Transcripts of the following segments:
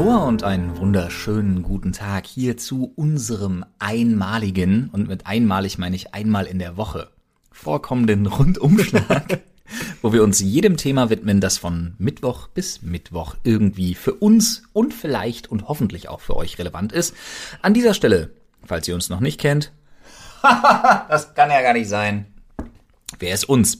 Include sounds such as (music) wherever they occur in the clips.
Hallo und einen wunderschönen guten Tag hier zu unserem einmaligen, und mit einmalig meine ich einmal in der Woche, vorkommenden Rundumschlag, (laughs) wo wir uns jedem Thema widmen, das von Mittwoch bis Mittwoch irgendwie für uns und vielleicht und hoffentlich auch für euch relevant ist. An dieser Stelle, falls ihr uns noch nicht kennt, (laughs) das kann ja gar nicht sein. Wer ist uns?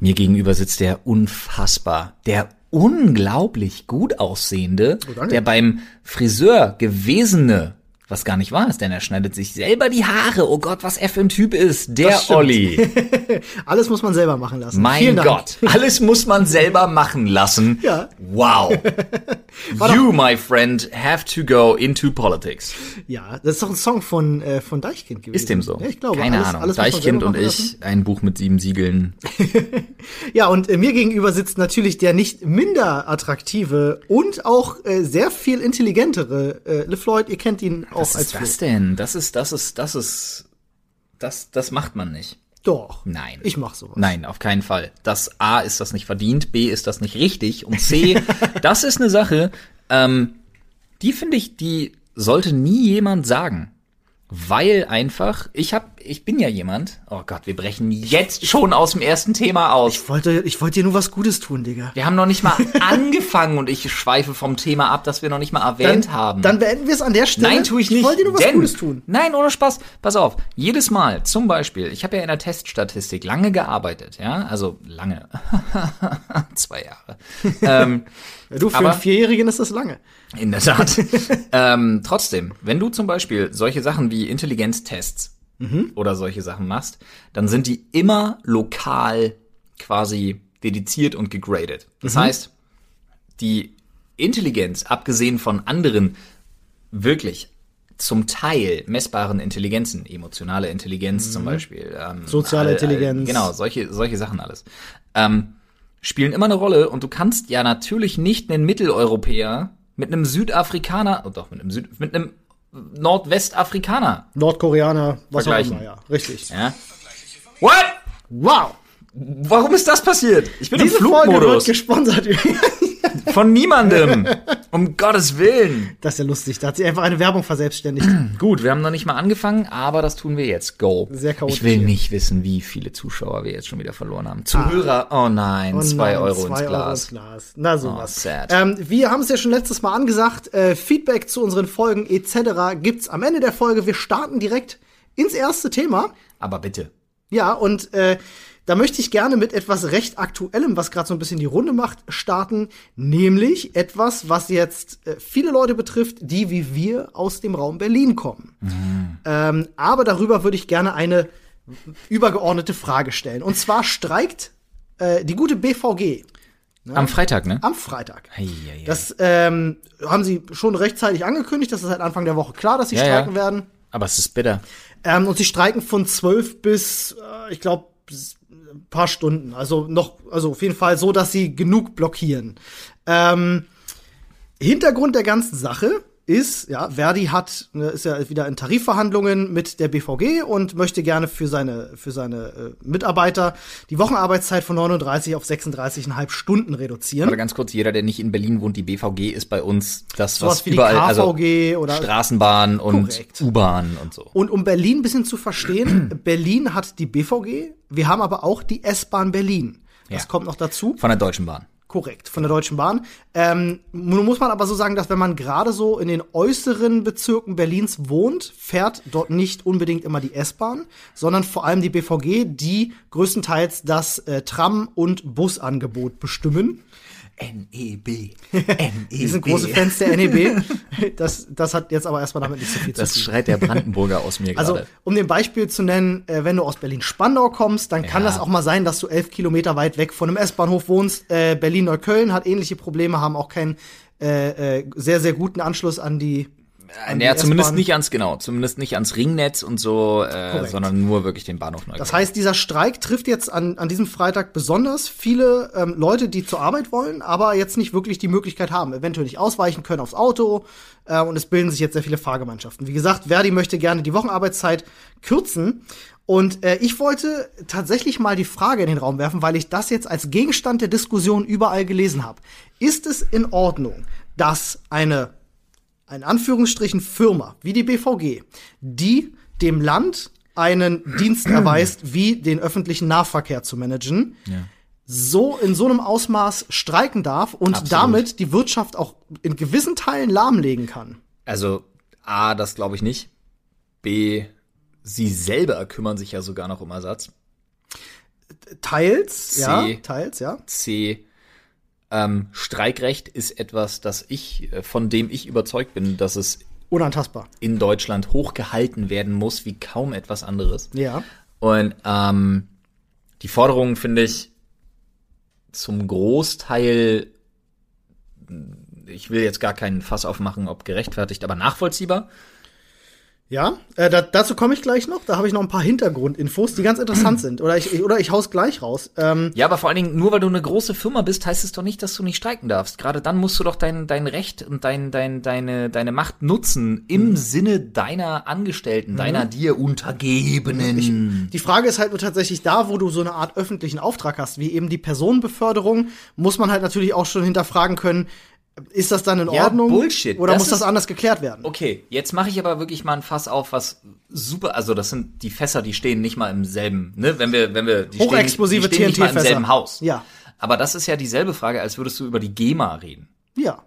Mir gegenüber sitzt der unfassbar, der unglaublich gut aussehende, Oh, der beim Friseur gewesene, was gar nicht wahr ist, denn er schneidet sich selber die Haare. Oh Gott, was er für ein Typ ist. Der. Olli. (laughs) Alles muss man selber machen lassen. Mein Vielen Dank. Gott. Alles muss man selber machen lassen. Ja. Wow. (laughs) you, my friend, have to go into politics. Ja, das ist doch ein Song von, äh, von Deichkind gewesen. Ist dem so? Ja, ich glaube. Keine alles, Ahnung. Alles Deichkind und lassen. ich, ein Buch mit sieben Siegeln. (laughs) Ja, und äh, mir gegenüber sitzt natürlich der nicht minder attraktive und auch äh, sehr viel intelligentere äh, LeFloid. Ihr kennt ihn auch Was als ist das denn? Das ist, das ist, das ist, das, das macht man nicht. Doch. Nein. Ich mach sowas. Nein, auf keinen Fall. Das A ist das nicht verdient, B ist das nicht richtig und C, (laughs) das ist eine Sache, ähm, die finde ich, die sollte nie jemand sagen. Weil einfach, ich hab, ich bin ja jemand, oh Gott, wir brechen jetzt schon aus dem ersten Thema aus. Ich wollte, ich wollte dir nur was Gutes tun, Digga. Wir haben noch nicht mal (laughs) angefangen und ich schweife vom Thema ab, das wir noch nicht mal erwähnt haben. Dann beenden wir es an der Stelle. Nein, tue ich nicht. Ich wollte dir nur was denn, Gutes tun. Nein, ohne Spaß. Pass auf. Jedes Mal, zum Beispiel, ich habe ja in der Teststatistik lange gearbeitet, ja, also lange, (laughs) zwei Jahre. (laughs) ähm, Ja, du, für Aber- einen Vierjährigen ist das lange. in der Tat. ähm, trotzdem, wenn du zum Beispiel solche Sachen wie Intelligenztests oder solche Sachen machst, dann sind die immer lokal quasi dediziert und gegradet. Das heißt, die Intelligenz, abgesehen von anderen wirklich zum Teil messbaren Intelligenzen, emotionale Intelligenz zum Beispiel, ähm, Soziale Intelligenz. genau, solche, solche Sachen alles, ähm, spielen immer eine Rolle und du kannst ja natürlich nicht einen Mitteleuropäer mit einem Südafrikaner, oh doch, mit einem Süd, mit einem Nordwestafrikaner, Nordkoreaner, was auch immer, ja. Richtig. ja. What? Wow. Warum ist das passiert? Ich bin Diese im Folge wird Flugmodus. gesponsert. (laughs) Von niemandem. (laughs) Um Gottes Willen. Das ist ja lustig. Da hat sie einfach eine Werbung verselbstständigt. (clears throat) Gut, wir haben noch nicht mal angefangen, aber das tun wir jetzt. Go. Sehr chaotisch Ich will nicht wissen, wie viele Zuschauer wir jetzt schon wieder verloren haben. Zuhörer, oh nein, Oh zwei Euro zwei ins Glas. ins Glas. Na sowas. Oh, sad. ähm, wir haben es ja schon letztes Mal angesagt. Äh, Feedback zu unseren Folgen etc. gibt's am Ende der Folge. Wir starten direkt ins erste Thema. Aber bitte. Ja, und äh, da möchte ich gerne mit etwas recht Aktuellem, was gerade so ein bisschen die Runde macht, starten. Nämlich etwas, was jetzt äh, viele Leute betrifft, die wie wir aus dem Raum Berlin kommen. Ähm, aber darüber würde ich gerne eine übergeordnete Frage stellen. Und zwar streikt äh, die gute BVG Am Freitag, ne? am Freitag. Ei, ei, ei. Das ähm, haben sie schon rechtzeitig angekündigt. Das ist seit Anfang der Woche klar, dass sie Ja, streiken ja. werden. Aber es ist bitter. Ähm, und sie streiken von 12 bis, äh, ich glaube, paar Stunden. Also noch, also auf jeden Fall so, dass sie genug blockieren. Ähm, Hintergrund der ganzen Sache ist, ja, Verdi hat, ne, ist ja wieder in Tarifverhandlungen mit der BVG und möchte gerne für seine, für seine äh, Mitarbeiter die Wochenarbeitszeit von 39 auf 36,5 Stunden reduzieren. Oder ganz kurz, jeder, der nicht in Berlin wohnt, die BVG ist bei uns das, Sowas was die überall, also KVG oder Straßenbahn und. U-Bahn und so. Und um Berlin ein bisschen zu verstehen, (clears throat) Berlin hat die BVG, wir haben aber auch die S-Bahn Berlin. Das Ja. kommt noch dazu. Von der Deutschen Bahn. Korrekt, von der Deutschen Bahn. Ähm, nun muss man aber so sagen, dass wenn man gerade so in den äußeren Bezirken Berlins wohnt, fährt dort nicht unbedingt immer die S-Bahn, sondern vor allem die BVG, die größtenteils das äh, Tram- und Busangebot bestimmen. NEB. (laughs) NEB. Die sind große Fans der NEB. Das, das hat jetzt aber erstmal damit nicht so viel zu Das tun. schreit der Brandenburger aus mir Also, gerade. um den Beispiel zu nennen, äh, wenn du aus Berlin-Spandau kommst, dann kann Ja. das auch mal sein, dass du elf Kilometer weit weg von einem S-Bahnhof wohnst. Äh, Berlin-Neukölln hat ähnliche Probleme, haben auch keinen äh, äh, sehr, sehr guten Anschluss an die. An Ja, zumindest nicht ans, genau, zumindest nicht ans Ringnetz und so, äh, sondern nur wirklich den Bahnhof neu. Das heißt, dieser Streik trifft jetzt an, an diesem Freitag besonders viele ähm, Leute, die zur Arbeit wollen, aber jetzt nicht wirklich die Möglichkeit haben, eventuell nicht ausweichen können aufs Auto. Äh, und es bilden sich jetzt sehr viele Fahrgemeinschaften. Wie gesagt, Verdi möchte gerne die Wochenarbeitszeit kürzen. Und äh, ich wollte tatsächlich mal die Frage in den Raum werfen, weil ich das jetzt als Gegenstand der Diskussion überall gelesen habe. Ist es in Ordnung, dass eine, in Anführungsstrichen, Firma wie die BVG, die dem Land einen Dienst (clears throat) erweist, wie den öffentlichen Nahverkehr zu managen, Ja. so in so einem Ausmaß streiken darf und Absolut. damit die Wirtschaft auch in gewissen Teilen lahmlegen kann. Also A, das glaube ich nicht. B, sie selber kümmern sich ja sogar noch um Ersatz. Teils, C. ja, teils, ja. C, ähm, Streikrecht ist etwas, das ich, äh, von dem ich überzeugt bin, dass es Unantastbar. in Deutschland hochgehalten werden muss, wie kaum etwas anderes. Ja. Und ähm, die Forderungen finde ich zum Großteil, ich will jetzt gar keinen Fass aufmachen, ob gerechtfertigt, aber nachvollziehbar. Ja, äh, da, dazu komme ich gleich noch. Da habe ich noch ein paar Hintergrundinfos, die ganz interessant (clears throat) sind. Oder ich, oder ich haus gleich raus. Ähm, Ja, aber vor allen Dingen, nur weil du eine große Firma bist, heißt es doch nicht, dass du nicht streiken darfst. Gerade dann musst du doch dein, dein Recht und dein, dein, deine, deine Macht nutzen im Sinne deiner Angestellten, deiner dir Untergebenen. die Frage ist halt nur tatsächlich da, wo du so eine Art öffentlichen Auftrag hast, wie eben die Personenbeförderung, muss man halt natürlich auch schon hinterfragen können, ist das dann in Ja, Ordnung? Bullshit. Oder Das muss das anders geklärt werden? Okay, jetzt mache ich aber wirklich mal ein Fass auf, was super, also das sind die Fässer, die stehen nicht mal im selben, ne, wenn wir, wenn wir, die Hochexplosive stehen, die stehen nicht mal im selben Haus. Ja. Aber das ist ja dieselbe Frage, als würdest du über die GEMA reden. Ja.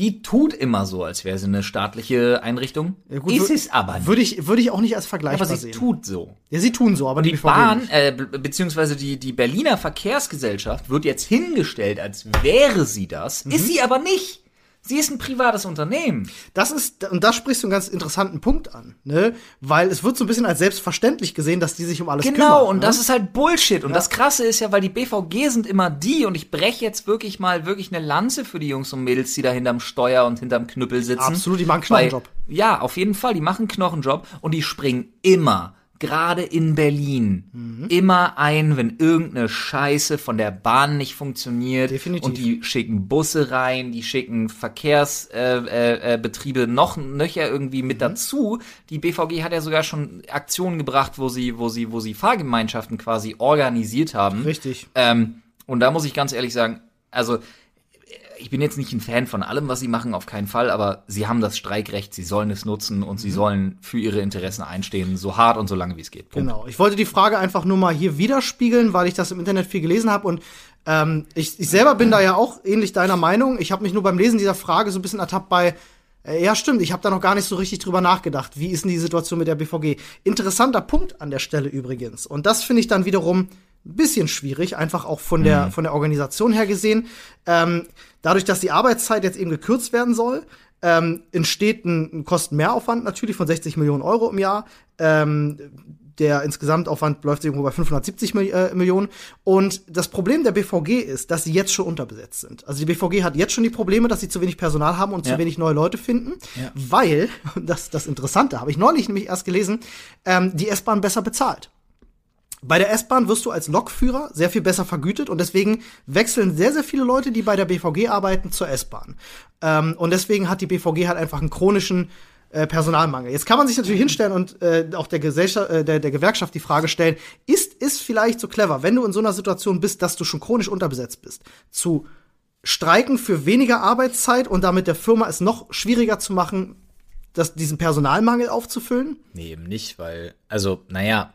Die tut immer so, als wäre sie eine staatliche Einrichtung. Ja, gut, ist es aber nicht. Würde ich, würde ich auch nicht als vergleichbar aber sie sehen. tut so. ja, sie tun so, aber die, Die Bahn, äh, be- beziehungsweise die, die Berliner Verkehrsgesellschaft wird jetzt hingestellt, als wäre sie das, Mhm. ist sie aber nicht. Sie ist ein privates Unternehmen. Das ist, und da sprichst du einen ganz interessanten Punkt an, ne? Weil es wird so ein bisschen als selbstverständlich gesehen, dass die sich um alles kümmern. Genau, und ne? das ist halt Bullshit. Und das Krasse ist ja, weil die BVG sind immer die, und ich breche jetzt wirklich mal wirklich eine Lanze für die Jungs und Mädels, die da hinterm Steuer und hinterm Knüppel sitzen. Absolut, die machen Knochenjob. Weil- Ja, auf jeden Fall, die machen Knochenjob und die springen immer, gerade in Berlin, Mhm. immer ein, wenn irgendeine Scheiße von der Bahn nicht funktioniert. Definitiv. Und die schicken Busse rein, die schicken Verkehrsbetriebe äh, äh, Betriebe noch nöcher irgendwie Mhm. mit dazu. Die BVG hat ja sogar schon Aktionen gebracht, wo sie, wo sie, wo sie Fahrgemeinschaften quasi organisiert haben. Richtig. Ähm, und da muss ich ganz ehrlich sagen, also ich bin jetzt nicht ein Fan von allem, was sie machen, auf keinen Fall, aber sie haben das Streikrecht, sie sollen es nutzen und Mhm. sie sollen für ihre Interessen einstehen, so hart und so lange wie es geht. Punkt. Genau. Ich wollte die Frage einfach nur mal hier widerspiegeln, weil ich das im Internet viel gelesen habe und ähm, ich, ich selber bin da ja auch ähnlich deiner Meinung. Ich habe mich nur beim Lesen dieser Frage so ein bisschen ertappt bei äh, ja, stimmt, ich habe da noch gar nicht so richtig drüber nachgedacht. Wie ist denn die Situation mit der BVG? Interessanter Punkt an der Stelle übrigens. Und das finde ich dann wiederum ein bisschen schwierig, einfach auch von der, von der Organisation her gesehen. Ähm, dadurch, dass die Arbeitszeit jetzt eben gekürzt werden soll, ähm, entsteht ein, ein Kostenmehraufwand natürlich von 60 Millionen Euro im Jahr. Ähm, der Insgesamtaufwand läuft irgendwo bei 570 Mil äh, Millionen. Und das Problem der BVG ist, dass sie jetzt schon unterbesetzt sind. Also die BVG hat jetzt schon die Probleme, dass sie zu wenig Personal haben und Ja. zu wenig neue Leute finden, Ja. weil, (laughs) das das Interessante, habe ich neulich nämlich erst gelesen, ähm, die S-Bahn besser bezahlt. Bei der S-Bahn wirst du als Lokführer sehr viel besser vergütet und deswegen wechseln sehr, sehr viele Leute, die bei der BVG arbeiten, zur S-Bahn. Ähm, und deswegen hat die BVG halt einfach einen chronischen äh, Personalmangel. Jetzt kann man sich natürlich hinstellen und äh, auch der, Gesellschaft, äh, der, der Gewerkschaft die Frage stellen, ist es vielleicht so clever, wenn du in so einer Situation bist, dass du schon chronisch unterbesetzt bist, zu streiken für weniger Arbeitszeit und damit der Firma es noch schwieriger zu machen, das, diesen Personalmangel aufzufüllen? Nee, eben nicht, weil, also, naja,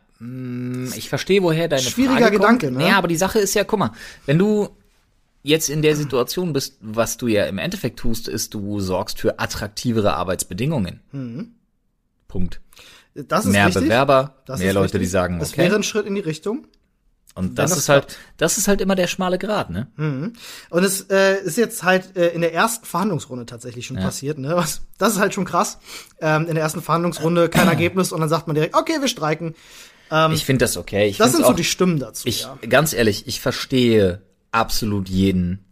ich verstehe, woher deine Schwieriger Frage kommt. Gedanke, ne? Naja, aber die Sache ist ja, guck mal, wenn du jetzt in der Situation bist, was du ja im Endeffekt tust, ist, du sorgst für attraktivere Arbeitsbedingungen. Punkt. Das ist Mehr richtig. Das Das mehr Leute, richtig. die sagen, Das okay. wäre ein Schritt in die Richtung. Und das, das ist halt, das ist halt immer der schmale Grat, ne? Und es äh, ist jetzt halt äh, in der ersten Verhandlungsrunde tatsächlich schon passiert. Ne? Was, das ist halt schon krass. Ähm, in der ersten Verhandlungsrunde kein (clears throat) Ergebnis und dann sagt man direkt, okay, wir streiken. Ich finde das okay. Ich Das sind so auch, die Stimmen dazu. Ich, ja. ganz ehrlich, ich verstehe absolut jeden,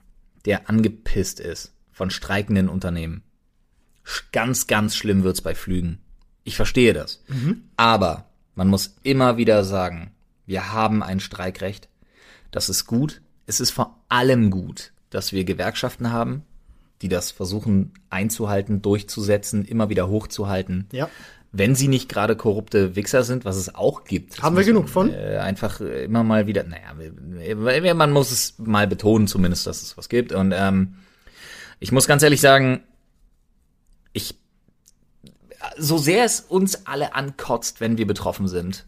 der angepisst ist von streikenden Unternehmen. Ganz, ganz schlimm wird's bei Flügen. Ich verstehe das. Aber man muss immer wieder sagen, wir haben ein Streikrecht. Das ist gut. Es ist vor allem gut, dass wir Gewerkschaften haben, die das versuchen einzuhalten, durchzusetzen, immer wieder hochzuhalten. Ja. Wenn sie nicht gerade korrupte Wichser sind, was es auch gibt. Haben wir genug man, von? Äh, einfach immer mal wieder, naja, man muss es mal betonen zumindest, dass es was gibt. Und ähm, Ich muss ganz ehrlich sagen, ich, so sehr es uns alle ankotzt, wenn wir betroffen sind,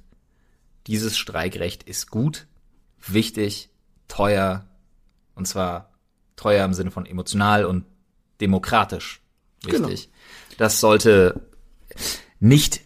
dieses Streikrecht ist gut, wichtig, teuer, und zwar teuer im Sinne von emotional und demokratisch wichtig. Genau. Das sollte nicht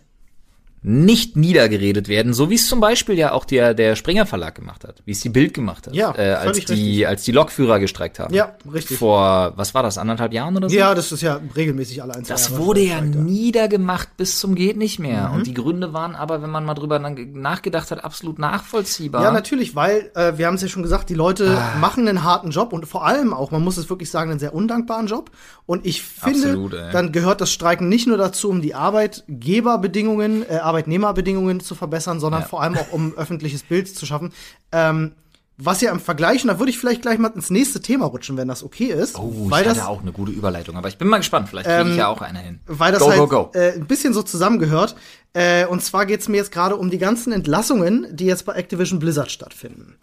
nicht niedergeredet werden, so wie es zum Beispiel ja auch der, der Springer Verlag gemacht hat, wie es die Bild gemacht hat, ja, äh, als die richtig. als die Lokführer gestreikt haben. Ja, richtig. Vor was war das anderthalb Jahren oder so? Ja, das ist ja regelmäßig alle ein. Das Jahre wurde ja niedergemacht bis zum geht nicht mehr mhm. und die Gründe waren aber, wenn man mal drüber nachgedacht hat, absolut nachvollziehbar. Ja, natürlich, weil äh, wir haben es ja schon gesagt, die Leute ah. machen einen harten Job und vor allem auch, man muss es wirklich sagen, einen sehr undankbaren Job und ich finde, absolut, dann gehört das Streiken nicht nur dazu, um die Arbeitgeberbedingungen äh, Arbeitnehmerbedingungen zu verbessern, sondern ja. vor allem auch um (laughs) öffentliches Bild zu schaffen. Ähm, was ja im Vergleich, und da würde ich vielleicht gleich mal ins nächste Thema rutschen, wenn das okay ist. Oh, weil ich hatte das, auch eine gute Überleitung, aber ich bin mal gespannt, vielleicht kriege ich ähm, ja auch eine hin. Weil das go, halt go, go. Äh, ein bisschen so zusammengehört. Äh, und zwar geht es mir jetzt gerade um die ganzen Entlassungen, die jetzt bei Activision Blizzard stattfinden.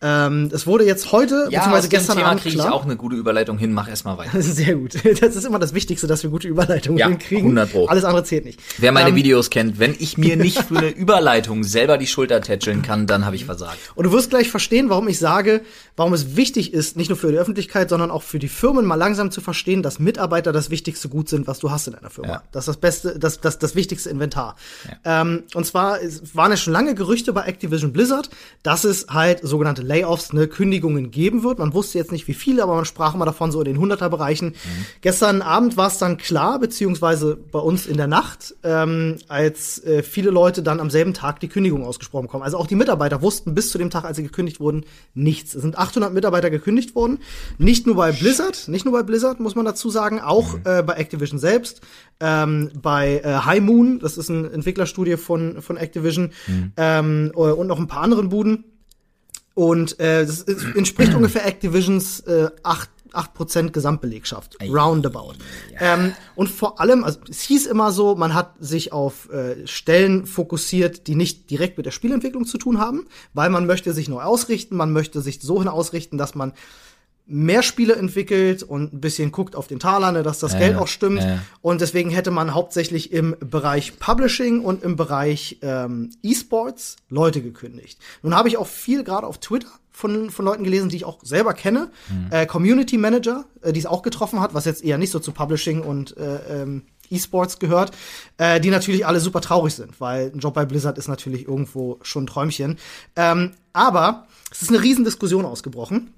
Ähm, es wurde jetzt heute, ja, beziehungsweise gestern Thema Abend kriege ich auch eine gute Überleitung hin. Mach erstmal weiter. (laughs) Sehr gut. Das ist immer das Wichtigste, dass wir gute Überleitungen ja, hinkriegen. 100 Pro. Alles andere zählt nicht. Wer meine ähm, Videos kennt, wenn ich mir nicht für eine Überleitung selber die Schulter tätscheln kann, dann habe ich versagt. Und du wirst gleich verstehen, warum ich sage, warum es wichtig ist, nicht nur für die Öffentlichkeit, sondern auch für die Firmen mal langsam zu verstehen, dass Mitarbeiter das wichtigste Gut sind, was du hast in einer Firma. Ja. Das ist das beste, das, das, das wichtigste Inventar. Ja. Ähm, und zwar waren ja schon lange Gerüchte bei Activision Blizzard, dass es halt sogenannte Layoffs, ne, Kündigungen geben wird. Man wusste jetzt nicht wie viele, aber man sprach immer davon so in den 100er Bereichen. Mhm. Gestern Abend war es dann klar, beziehungsweise bei uns in der Nacht, ähm, als äh, viele Leute dann am selben Tag die Kündigung ausgesprochen bekommen. Also auch die Mitarbeiter wussten bis zu dem Tag, als sie gekündigt wurden, nichts. Es sind 800 Mitarbeiter gekündigt worden. Nicht nur bei Blizzard, nicht nur bei Blizzard, muss man dazu sagen, auch mhm. äh, bei Activision selbst, ähm, bei äh, High Moon, das ist eine Entwicklerstudie von, von Activision, mhm. ähm, und noch ein paar anderen Buden. Und äh, das entspricht ungefähr Activisions äh, 8 8% Gesamtbelegschaft, Ey. roundabout. Ja. Ähm, und vor allem, also es hieß immer so, man hat sich auf äh, Stellen fokussiert, die nicht direkt mit der Spielentwicklung zu tun haben, weil man möchte sich neu ausrichten, man möchte sich so hin ausrichten, dass man mehr Spiele entwickelt und ein bisschen guckt auf den Taler, ne, dass das ja, Geld auch stimmt. Ja. Und deswegen hätte man hauptsächlich im Bereich Publishing und im Bereich ähm, E-Sports Leute gekündigt. Nun habe ich auch viel gerade auf Twitter von, von Leuten gelesen, die ich auch selber kenne. Mhm. Äh, Community Manager, äh, die es auch getroffen hat, was jetzt eher nicht so zu Publishing und äh, ähm, E-Sports gehört, äh, die natürlich alle super traurig sind, weil ein Job bei Blizzard ist natürlich irgendwo schon ein Träumchen. Ähm, aber es ist eine Riesendiskussion ausgebrochen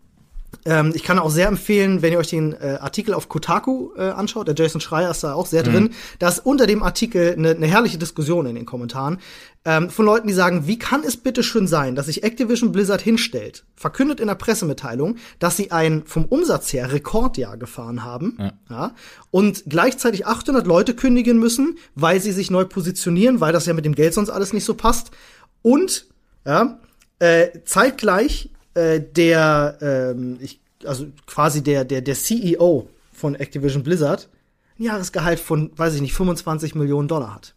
ähm, ich kann auch sehr empfehlen, wenn ihr euch den äh, Artikel auf Kotaku äh, anschaut, der Jason Schreier ist da auch sehr mhm. drin, da ist unter dem Artikel eine, eine herrliche Diskussion in den Kommentaren ähm, von Leuten, die sagen, wie kann es bitte schön sein, dass sich Activision Blizzard hinstellt, verkündet in der Pressemitteilung, dass sie ein vom Umsatz her Rekordjahr gefahren haben, ja. ja und gleichzeitig 800 Leute kündigen müssen, weil sie sich neu positionieren, weil das ja mit dem Geld sonst alles nicht so passt und ja, äh, zeitgleich äh, der, ähm, ich, also quasi der, der, der CEO von Activision Blizzard ein Jahresgehalt von, weiß ich nicht, 25 Millionen Dollar hat.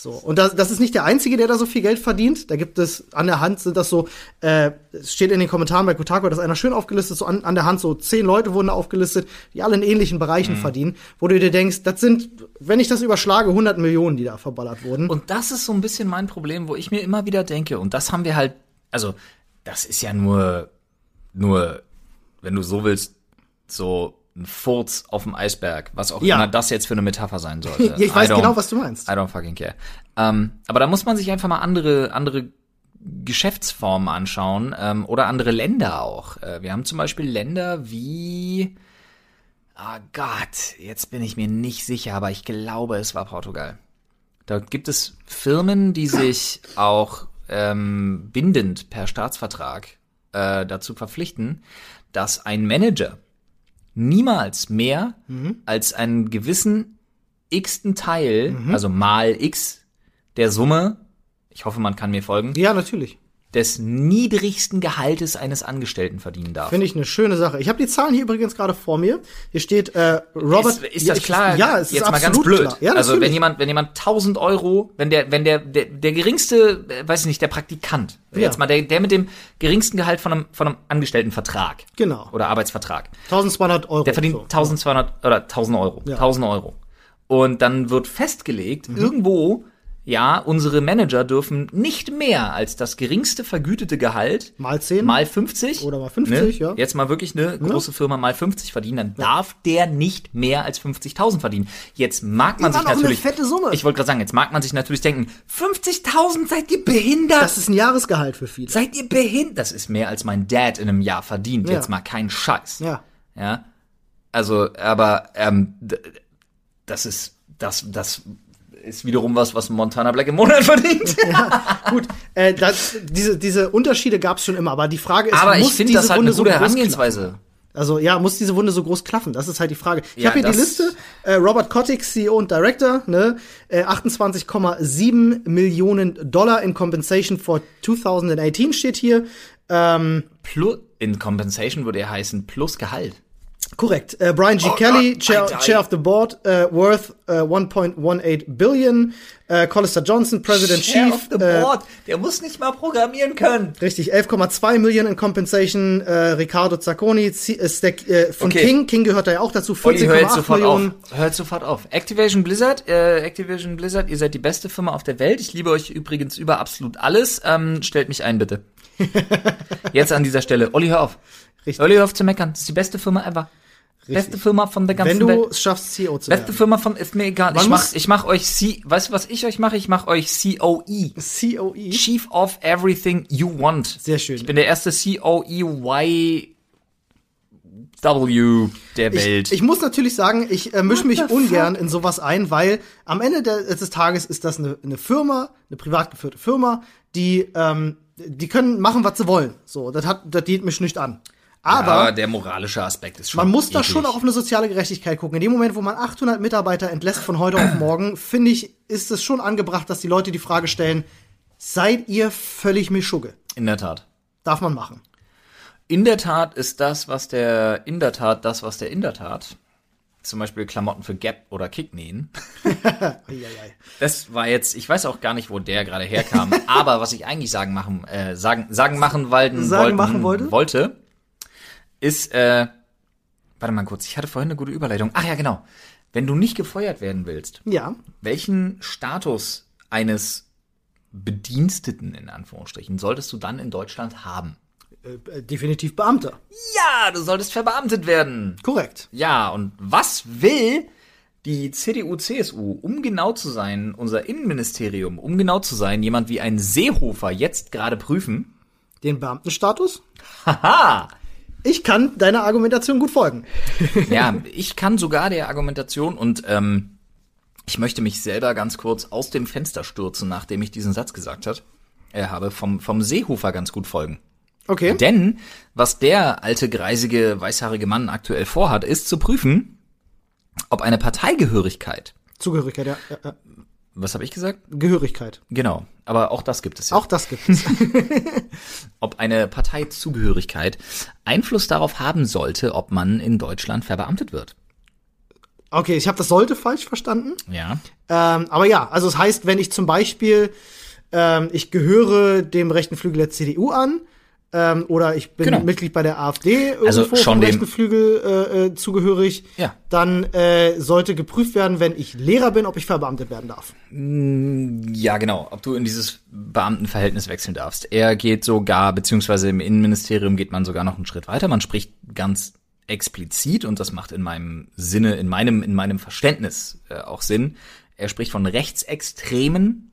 So, und das, das ist nicht der Einzige, der da so viel Geld verdient. Da gibt es an der Hand sind das so, äh, es steht in den Kommentaren bei Kotaku, dass einer schön aufgelistet, so an, an der Hand so zehn Leute wurden da aufgelistet, die alle in ähnlichen Bereichen mhm. verdienen, wo du dir denkst, das sind, wenn ich das überschlage, 100 Millionen, die da verballert wurden. Und das ist so ein bisschen mein Problem, wo ich mir immer wieder denke, und das haben wir halt, also das ist ja nur, nur, wenn du so willst, so ein Furz auf dem Eisberg, was auch ja. immer das jetzt für eine Metapher sein sollte. (laughs) ja, ich weiß genau, was du meinst. I don't fucking care. Ähm, aber da muss man sich einfach mal andere, andere Geschäftsformen anschauen ähm, oder andere Länder auch. Äh, wir haben zum Beispiel Länder wie, oh Gott, jetzt bin ich mir nicht sicher, aber ich glaube, es war Portugal. Da gibt es Firmen, die (laughs) sich auch ähm, bindend per Staatsvertrag äh, dazu verpflichten, dass ein Manager niemals mehr mhm. als einen gewissen x-ten Teil, mhm. also mal x der Summe, ich hoffe, man kann mir folgen. Ja, natürlich. Des niedrigsten Gehaltes eines Angestellten verdienen darf. Finde ich eine schöne Sache. Ich habe die Zahlen hier übrigens gerade vor mir. Hier steht äh, Robert. Ist, ist das ich- klar? Ja, es ist jetzt mal absolut ganz blöd. klar. Ja, also wenn jemand, wenn jemand 1000 Euro, wenn der, wenn der, der, der geringste, äh, weiß ich nicht, der Praktikant, Ja. jetzt mal der, der mit dem geringsten Gehalt von einem, von einem Angestelltenvertrag Genau. oder Arbeitsvertrag, 1200 Euro. der verdient so. 1200 oder 1000 Euro, Ja. 1000 Euro. Und dann wird festgelegt, Mhm. irgendwo, ja, unsere Manager dürfen nicht mehr als das geringste vergütete Gehalt Mal 10. mal 50 Oder mal 50, ne? ja. Jetzt mal wirklich eine große Firma mal 50 verdienen, dann darf der nicht mehr als 50.000 verdienen. Jetzt mag man Immer sich noch eine natürlich fette Summe. Ich wollte gerade sagen, jetzt mag man sich natürlich denken, 50.000 seid ihr behindert? Das ist ein Jahresgehalt für viele. seid ihr behindert? Das ist mehr als mein Dad in einem Jahr verdient. Ja. Jetzt mal kein Scheiß. Ja. Ja. Also, aber ähm, das ist das das ist wiederum was, was Montana Black im Monat (laughs) verdient. Gut, äh, das, diese, diese Unterschiede gab es schon immer, aber die Frage ist, Aber ich muss finde diese das halt Wunde eine so gute groß Herangehensweise. Also ja, muss diese Wunde so groß klaffen? Das ist halt die Frage. Ich Ja, habe hier die Liste. Äh, Robert Kotick, CEO und Director, ne, äh, 28,7 Millionen Dollar in Compensation for 2018 steht hier. Ähm, Plus, in Compensation würde er heißen plus Gehalt. Korrekt. Äh, Brian G. Oh Kelly, Gott, Chair. Chair of the Board, äh, worth äh, 1.18 Billion. Äh, Collister Johnson, President Chief. äh, board. Der muss nicht mal programmieren können. Richtig, 11,2 Millionen in Compensation. Äh, Ricardo Zacconi äh, von Okay. King. King gehört da ja auch dazu. Olli, hör jetzt 14,8 sofort Millionen. auf. Hört sofort auf. Activision Blizzard, Activision Blizzard, ihr seid die beste Firma auf der Welt. Ich liebe euch übrigens über absolut alles. Ähm, stellt mich ein, bitte. (laughs) Jetzt an dieser Stelle. Olli, hör auf. Richtig. Hör auf zu meckern. Das ist die beste Firma ever. Beste Firma von der ganzen Wenn du Welt. es schaffst, CEO zu Beste werden. Firma von, ist mir egal. Man ich mach, ich mach euch C, weißt du, was ich euch mache? Ich mach euch COE. COE. Chief of Everything You Want. Sehr schön. Ich bin der erste COEY W der Welt. Ich, ich muss natürlich sagen, ich äh, mische mich ungern in sowas ein, weil am Ende des Tages ist das eine, eine Firma, eine privat geführte Firma, die, ähm, die können machen, was sie wollen. So, das hat, das geht mich nicht an. Aber Aber der moralische Aspekt ist schon. man muss da schon auch auf eine soziale Gerechtigkeit gucken. In dem Moment, wo man 800 Mitarbeiter entlässt von heute auf morgen, (clears throat) finde ich, ist es schon angebracht, dass die Leute die Frage stellen, seid ihr völlig Mischugge? In der Tat. Darf man machen. In der Tat ist das, was der, in der Tat, das, was der in der Tat, zum Beispiel Klamotten für Gap oder Kick nähen. (laughs) Das war jetzt, ich weiß auch gar nicht, wo der gerade herkam, (laughs) aber was ich eigentlich sagen machen, äh, sagen, sagen machen walten Sagen wollten, machen wollte? wollte, ist, äh, warte mal kurz, ich hatte vorhin eine gute Überleitung. Ach ja, genau. Wenn du nicht gefeuert werden willst, Ja, welchen Status eines Bediensteten in Anführungsstrichen solltest du dann in Deutschland haben? äh, definitiv Beamter. Ja, du solltest verbeamtet werden. Korrekt. Ja, und was will die CDU, CSU, um genau zu sein, unser Innenministerium, um genau zu sein, jemand wie ein Seehofer jetzt gerade prüfen? Den Beamtenstatus? Haha! Ich kann deiner Argumentation gut folgen. (laughs) Ja, ich kann sogar der Argumentation und ähm, ich möchte mich selber ganz kurz aus dem Fenster stürzen, nachdem ich diesen Satz gesagt hat, äh, habe, vom, vom Seehofer ganz gut folgen. Okay. Denn was der alte, greisige, weißhaarige Mann aktuell vorhat, ist zu prüfen, ob eine Parteigehörigkeit, Zugehörigkeit, ja. ja, ja. Was habe ich gesagt? Gehörigkeit. Genau, aber auch das gibt es ja. Auch das gibt es. (laughs) Ob eine Parteizugehörigkeit Einfluss darauf haben sollte, ob man in Deutschland verbeamtet wird. okay, ich habe das sollte falsch verstanden. Ja. Ähm, aber ja, also es heißt, wenn ich zum Beispiel, ähm, ich gehöre dem rechten Flügel der CDU an, ähm, oder ich bin Genau. Mitglied bei der AfD irgendwo Also schon dem- rechten Flügel äh, äh, zugehörig, Ja. dann äh, sollte geprüft werden, wenn ich Lehrer bin, ob ich verbeamtet werden darf. Ja, genau. Ob du in dieses Beamtenverhältnis wechseln darfst. Er geht sogar, beziehungsweise im Innenministerium geht man sogar noch einen Schritt weiter. Man spricht ganz explizit, und das macht in meinem Sinne, in meinem, in meinem Verständnis äh, auch Sinn. Er spricht von rechtsextremen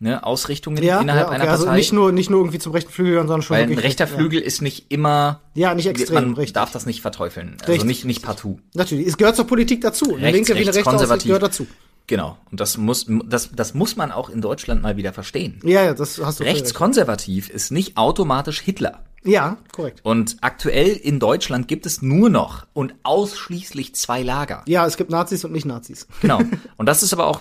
ne, Ausrichtungen Ja, innerhalb ja okay. einer Partei. also nicht nur nicht nur irgendwie zum rechten Flügel, sondern schon weil ein rechter recht- Flügel ist nicht immer. Ja, nicht extrem, Man richtig. darf das nicht verteufeln. Also Richtig, nicht, nicht partout. Ja. Natürlich, es gehört zur Politik dazu. Eine Rechts, linke wie eine rechts, rechte konservativ. gehört dazu. Genau. Und das muss, das, das muss man auch in Deutschland mal wieder verstehen. Ja, ja, das hast du völlig recht. Rechtskonservativ ist nicht automatisch Hitler. Ja, korrekt. Und aktuell in Deutschland gibt es nur noch und ausschließlich zwei Lager. Ja, es gibt Nazis und Nicht-Nazis. Genau. (laughs) Und das ist aber auch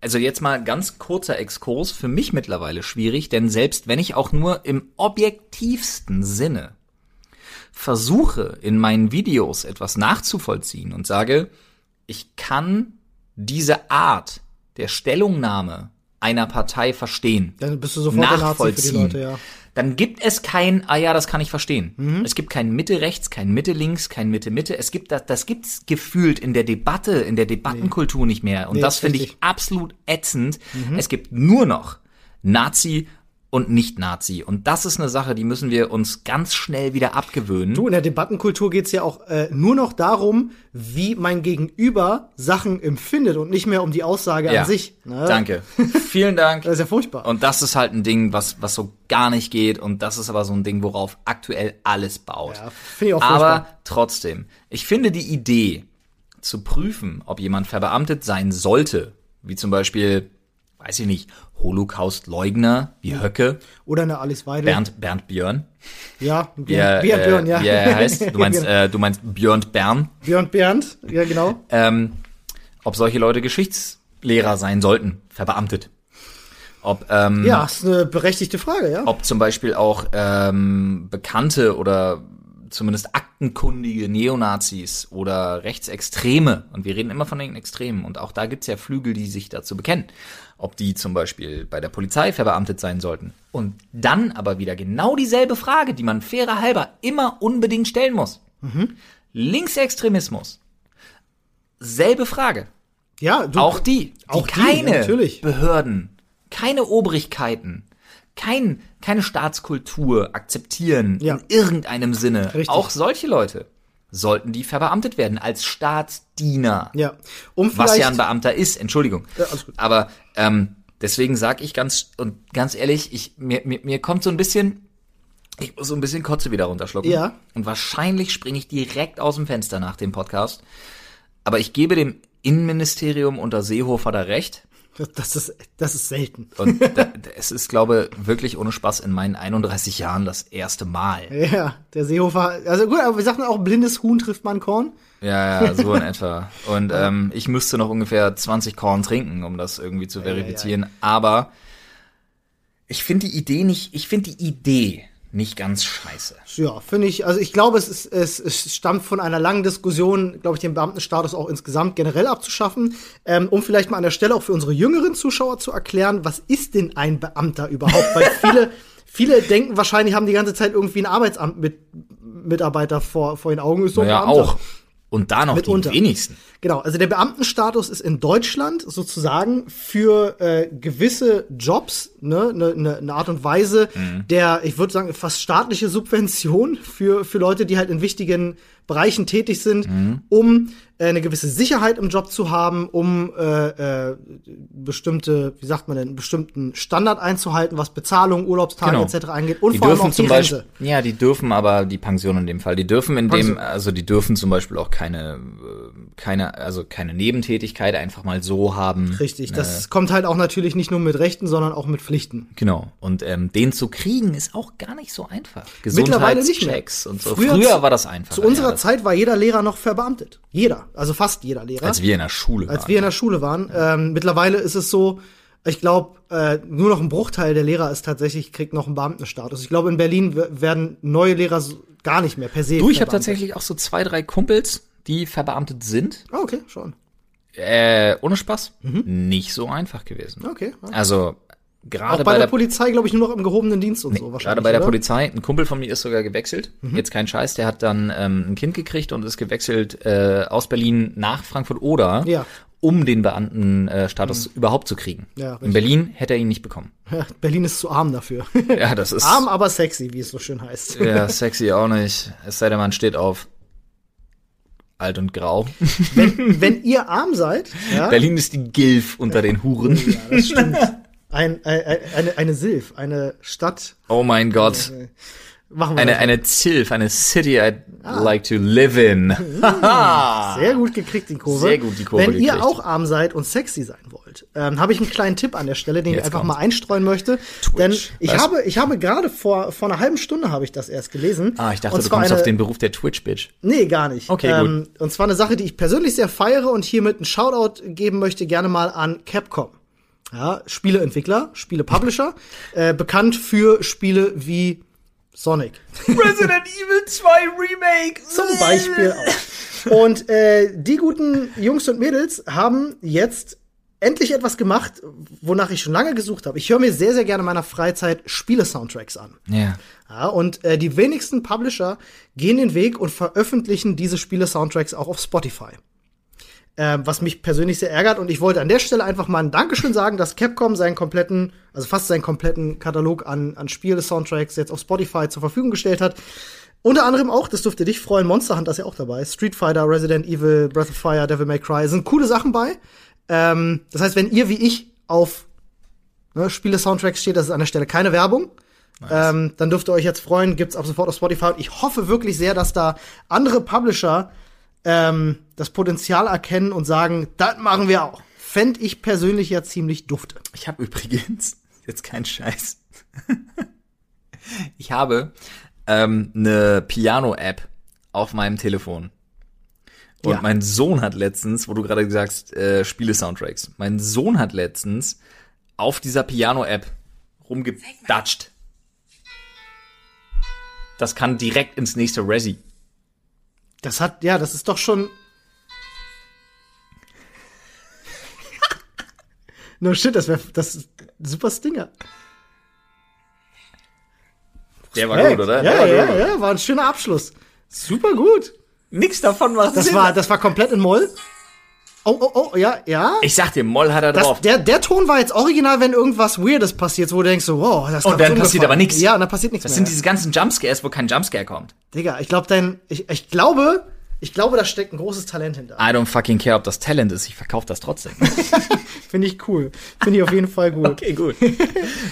also jetzt mal ganz kurzer Exkurs, für mich mittlerweile schwierig, denn selbst wenn ich auch nur im objektivsten Sinne versuche, in meinen Videos etwas nachzuvollziehen und sage, ich kann diese Art der Stellungnahme einer Partei verstehen, Dann bist du sofort nachvollziehen, Leute, ja. Dann gibt es kein, ah ja, das kann ich verstehen. Es gibt kein Mitte rechts, kein Mitte links, kein Mitte Mitte. Es gibt das, das gibt's gefühlt in der Debatte, in der Debattenkultur nicht mehr. Und Nee, das finde ich absolut ätzend. Es gibt nur noch Nazi und Nicht-Nazi. Und das ist eine Sache, die müssen wir uns ganz schnell wieder abgewöhnen. Du, in der Debattenkultur geht's ja auch äh, nur noch darum, wie mein Gegenüber Sachen empfindet und nicht mehr um die Aussage ja. an sich. Ne? Danke. (laughs) Vielen Dank. Das ist ja furchtbar. Und das ist halt ein Ding, was, was so gar nicht geht. Und das ist aber so ein Ding, worauf aktuell alles baut. Ja, finde ich auch furchtbar. aber trotzdem, ich finde die Idee, zu prüfen, ob jemand verbeamtet sein sollte, wie zum Beispiel, weiß ich nicht, Holocaust-Leugner, wie Höcke, Oder eine Alice Weidel. Bernd, Bernd Björn, Ja, wie er, Bernd Björn, äh, ja. wie er heißt. (laughs) Du meinst, äh, du meinst Björn Bern. Björn Bernd, ja genau. ähm, ob solche Leute Geschichtslehrer sein sollten, verbeamtet. Ob, ähm, Ja, ist eine berechtigte Frage, ja. ob zum Beispiel auch ähm, bekannte oder zumindest aktenkundige Neonazis oder Rechtsextreme, und wir reden immer von den Extremen, und auch da gibt's ja Flügel, die sich dazu bekennen, ob die zum Beispiel bei der Polizei verbeamtet sein sollten. Und dann aber wieder genau dieselbe Frage, die man fairer halber immer unbedingt stellen muss. Linksextremismus. Selbe Frage. Ja, du, Auch die, die Auch die, keine natürlich. Behörden, keine Obrigkeiten, kein, keine Staatskultur akzeptieren Ja. in irgendeinem Sinne. Richtig. Auch solche Leute sollten die verbeamtet werden als Staatsdiener. Ja, um Was ja ein Beamter ist, Entschuldigung. Ja. Aber ähm, deswegen sag ich ganz und ganz ehrlich, ich, mir, mir, mir kommt so ein bisschen, ich muss so ein bisschen Kotze wieder runterschlucken. Ja. Und wahrscheinlich springe ich direkt aus dem Fenster nach dem Podcast. Aber ich gebe dem Innenministerium unter Seehofer da recht. Das ist, das ist selten. Und da, es ist, glaube wirklich ohne Spaß in meinen 31 Jahren das erste Mal. Ja, der Seehofer, also gut, aber wir sagten auch, blindes Huhn trifft man Korn. Ja, ja, so in etwa. Und ähm, ich müsste noch ungefähr 20 Korn trinken, um das irgendwie zu verifizieren. Aber ich finde die Idee nicht, ich finde die Idee nicht ganz scheiße. Ja, finde ich, also ich glaube, es, ist, es, es stammt von einer langen Diskussion, glaube ich, den Beamtenstatus auch insgesamt generell abzuschaffen. Ähm, um vielleicht mal an der Stelle auch für unsere jüngeren Zuschauer zu erklären, was ist denn ein Beamter überhaupt? Weil (laughs) viele, viele denken wahrscheinlich, haben die ganze Zeit irgendwie ein Arbeitsamt mit Mitarbeiter vor, vor den Augen. Ist so Naja, auch. Und da noch Mitunter. die wenigsten. Genau, also der Beamtenstatus ist in Deutschland sozusagen für äh, gewisse Jobs ne, ne, ne, eine Art und Weise der, ich würde sagen, fast staatliche Subvention für, für Leute, die halt in wichtigen Bereichen tätig sind, um äh, eine gewisse Sicherheit im Job zu haben, um äh, äh, bestimmte, wie sagt man denn, einen bestimmten Standard einzuhalten, was Bezahlung, Urlaubstage Genau. etc. angeht und die vor allem dürfen auch die zum Beispiel, Rente. ja, die dürfen aber die Pension in dem Fall, die dürfen in dem, also die dürfen zum Beispiel auch keine, äh, keine, also keine Nebentätigkeit einfach mal so haben. Richtig, Äh, das kommt halt auch natürlich nicht nur mit Rechten, sondern auch mit Pflichten. Genau. Und ähm, den zu kriegen ist auch gar nicht so einfach. Mittlerweile nicht mehr. Und so. Früher Früher, war das einfach. Zu unserer Zeit war jeder Lehrer noch verbeamtet. Jeder. Also fast jeder Lehrer. als wir in der Schule waren. Als wir in der Schule waren. Ähm, mittlerweile ist es so, ich glaube, äh, nur noch ein Bruchteil der Lehrer ist tatsächlich, kriegt noch einen Beamtenstatus. Ich glaube, in Berlin werden neue Lehrer so gar nicht mehr per se. du, ich habe tatsächlich auch so zwei, drei Kumpels, die verbeamtet sind. Ah, okay, schon. Äh, ohne Spaß. Nicht so einfach gewesen. Okay. Ja. Also Auch gerade bei, bei der, der Polizei, glaube ich, nur noch im gehobenen Dienst und so wahrscheinlich. Gerade bei der oder? Polizei, ein Kumpel von mir ist sogar gewechselt. Mhm. Jetzt kein Scheiß, der hat dann ähm, ein Kind gekriegt und ist gewechselt äh, aus Berlin nach Frankfurt oder, Ja. um den Beamtenstatus äh, Status überhaupt zu kriegen. Ja, In. Berlin hätte er ihn nicht bekommen. (laughs) Berlin ist zu arm dafür. (laughs) Ja, das ist arm, aber sexy, wie es so schön heißt. (laughs) ja sexy auch nicht. Es sei denn, man steht auf alt und grau. Wenn, wenn ihr arm seid, ja, Berlin ist die Gilf unter den Huren. ja das stimmt. Ein, ein, eine, eine Silf, eine Stadt. Oh mein Gott. Machen wir Eine, weiter. eine Zilf, eine City I'd Ah. like to live in. (laughs) Sehr gut gekriegt, die Kurve. Sehr gut die Kurve Wenn ihr gekriegt. auch arm seid und sexy sein wollt, ähm, habe ich einen kleinen Tipp an der Stelle, den Jetzt ich einfach kommt's. mal einstreuen möchte. Denn ich Was? habe, ich habe gerade vor, vor einer halben Stunde habe ich das erst gelesen. Ah, ich dachte, und du kommst eine, auf den Beruf der Twitch-Bitch. Nee, gar nicht. Okay, ähm, Und zwar eine Sache, die ich persönlich sehr feiere und hiermit einen Shoutout geben möchte, gerne mal an Capcom. Ja, Spieleentwickler, Spielepublisher, äh, bekannt für Spiele wie Sonic. Resident (laughs) Evil 2 Remake. Zum Beispiel auch. Und äh, die guten Jungs und Mädels haben jetzt endlich etwas gemacht, wonach ich schon lange gesucht habe. Ich höre mir sehr, sehr gerne in meiner Freizeit Spiele-Soundtracks an. Ja. Ja, und äh, die wenigsten Publisher gehen den Weg und veröffentlichen diese Spiele-Soundtracks auch auf Spotify. Ähm, was mich persönlich sehr ärgert. Und ich wollte an der Stelle einfach mal ein Dankeschön sagen, dass Capcom seinen kompletten, also fast seinen kompletten Katalog an, an Spiele-Soundtracks jetzt auf Spotify zur Verfügung gestellt hat. Unter anderem auch, das dürfte dich freuen, Monster Hunter ist ja auch dabei. Street Fighter, Resident Evil, Breath of Fire, Devil May Cry, sind coole Sachen bei. Ähm, das heißt, wenn ihr wie ich auf ne, Spiele-Soundtracks steht, das ist an der Stelle keine Werbung. Ähm, dann dürft ihr euch jetzt freuen, gibt's ab sofort auf Spotify. Und ich hoffe wirklich sehr, dass da andere Publisher ähm, das Potenzial erkennen und sagen, das machen wir auch. Fänd ich persönlich ja ziemlich dufte. Ich habe übrigens, (laughs) jetzt kein Scheiß, (laughs) ich habe ähm, eine Piano-App auf meinem Telefon. Und Ja. mein Sohn hat letztens, wo du gerade gesagt hast, äh, Spiele-Soundtracks, mein Sohn hat letztens auf dieser Piano-App rumgedatscht. Das kann direkt ins nächste Resi. Das hat, ja, das ist doch schon. (laughs) no shit, das wäre das ist ein super Stinger. Der war Hey, gut, oder? Ja, Der war ja, gut. ja, war ein schöner Abschluss. Super gut. Nix davon war Das Sinn. war, das war komplett in Moll. Oh, oh, oh, ja, ja. Ich sag dir, Moll hat er Das, drauf. der, der Ton war jetzt original, wenn irgendwas Weirdes passiert, wo du denkst so, wow, das Und hat dann uns passiert aber nichts. Ja, und dann passiert nichts Das mehr. sind diese ganzen Jumpscares, wo kein Jumpscare kommt. Digga, ich glaube, dein, ich, ich glaube, ich glaube, da steckt ein großes Talent hinter. I don't fucking care, ob das Talent ist. Ich verkaufe das trotzdem. (laughs) Finde ich cool. Finde ich auf jeden Fall gut. okay, gut.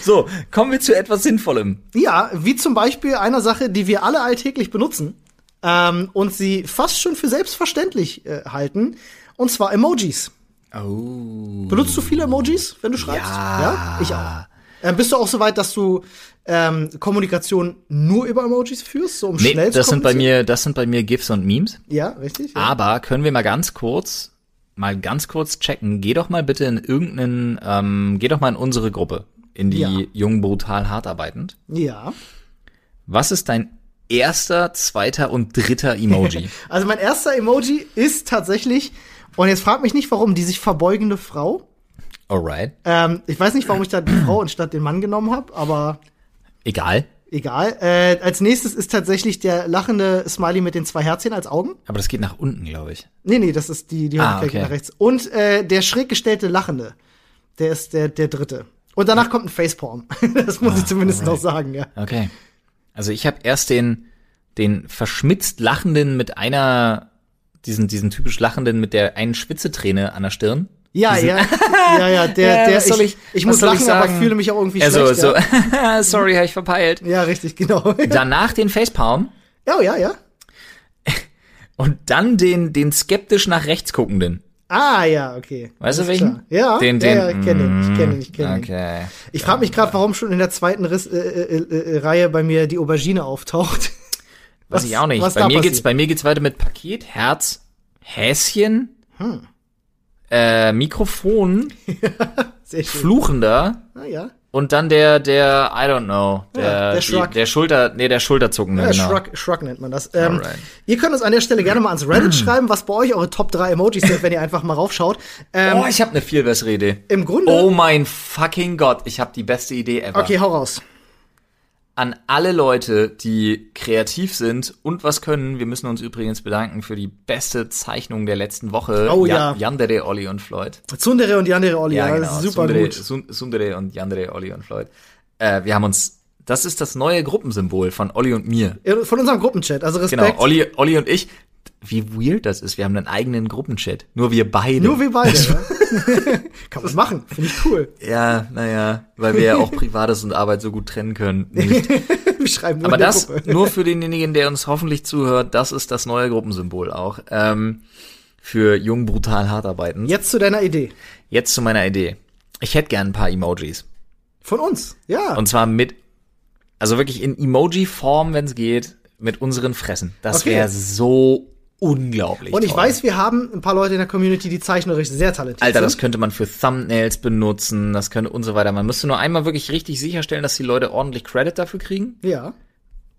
So, kommen wir zu etwas Sinnvollem. Ja, wie zum Beispiel einer Sache, die wir alle alltäglich benutzen ähm, und sie fast schon für selbstverständlich äh, halten, und zwar Emojis. Oh. Benutzt du viele Emojis, wenn du schreibst? Ja. Ich auch. Ähm, bist du auch so weit, dass du ähm, Kommunikation nur über Emojis führst, so um Nee, schnell zu das sind bei mir, das sind bei mir GIFs und Memes. Ja, richtig. Ja. Aber können wir mal ganz kurz, mal ganz kurz checken. Geh doch mal bitte in irgendeinen, ähm, geh doch mal in unsere Gruppe, in die Ja. jung brutal hart arbeitend. ja. Was ist dein erster, zweiter und dritter Emoji? (laughs) Also mein erster Emoji ist tatsächlich, und jetzt frag mich nicht, warum, die sich verbeugende Frau. Alright. Ähm, ich weiß nicht, warum ich da die Frau anstatt den Mann genommen habe, aber Egal. egal. Äh, als nächstes ist tatsächlich der lachende Smiley mit den zwei Herzchen als Augen. Aber das geht nach unten, glaube ich. Nee, nee, das ist die, die Ah, okay. nach rechts. Und äh, der schräg gestellte Lachende, der ist der, der dritte. Und danach kommt ein Facepalm. (laughs) das muss ich zumindest alright. noch sagen, ja. Okay. Also ich habe erst den, den verschmitzt lachenden mit einer, diesen, diesen typisch lachenden mit der einen Schwitzeträne an der Stirn. Ja, Diesen- ja, (laughs) ja, ja, der, Ja, der, soll ich, ich- muss soll ich lachen, aber fühle mich auch irgendwie Also, schlecht. so, ja. (laughs) sorry, habe ich verpeilt. ja, richtig, genau. (laughs) Danach den Facepalm ja, ja, ja. und dann den, den skeptisch nach rechts guckenden. Ah, ja, okay. Weißt du welchen? klar. Ja, Den, ja, den, ja, ich kenne den, ich kenne den, ich kenne den. Okay. Ich frage mich gerade, warum schon in der zweiten Riss, äh, äh, äh, äh, Reihe bei mir die Aubergine auftaucht. Weiß ich auch nicht. was Bei mir geht's, bei mir geht's weiter mit Paket, Herz, Häschen, Hm. äh, Mikrofon. (laughs) Fluchender Ah, ja. und dann der, der, I don't know, der, Ja, der die, Shrug. der Schulter, nee, der Schulterzuckende, Ja, genau. Shrug, Shrug nennt man das. Ähm, ihr könnt uns an der Stelle gerne mal ans Reddit (clears throat) schreiben, was bei euch eure Top 3 Emojis sind, wenn ihr einfach mal raufschaut. Ähm, Oh, ich habe eine viel bessere Idee. Im Grunde. Oh mein fucking Gott, ich habe die beste Idee ever. okay, hau raus. An alle Leute, die kreativ sind und was können, wir müssen uns übrigens bedanken für die beste Zeichnung der letzten Woche. Oh Ja- ja. Yandere, Olli und Floyd. Zundere und Yandere Olli, ja, das ist super Sundere, gut. Sundere und Yandere, Olli und Floyd. Äh, wir haben uns, das ist das neue Gruppensymbol von Olli und mir. Von unserem Gruppenchat, also Respekt. Genau, Olli, Olli und ich. Wie weird das ist. Wir haben einen eigenen Gruppenchat. Nur wir beide. Nur wir beide. ja. (laughs) Kann man machen, finde ich cool. (laughs) Ja, naja, weil wir ja auch Privates und Arbeit so gut trennen können. (laughs) Wir schreiben nur Aber das, Gruppe. nur für denjenigen, der uns hoffentlich zuhört, das ist das neue Gruppensymbol auch. Ähm, für jung, brutal, hart arbeiten. Jetzt zu deiner Idee. Jetzt zu meiner Idee. Ich hätte gern ein paar Emojis. Von uns, ja. Und zwar mit, also wirklich in Emoji-Form, wenn es geht, mit unseren Fressen. Das Okay. wäre so unglaublich. Und ich toll. weiß, wir haben ein paar Leute in der Community, die zeichnerisch sehr talentiert Alter, sind. das könnte man für Thumbnails benutzen, das könnte und so weiter. Man müsste nur einmal wirklich richtig sicherstellen, dass die Leute ordentlich Credit dafür kriegen. ja.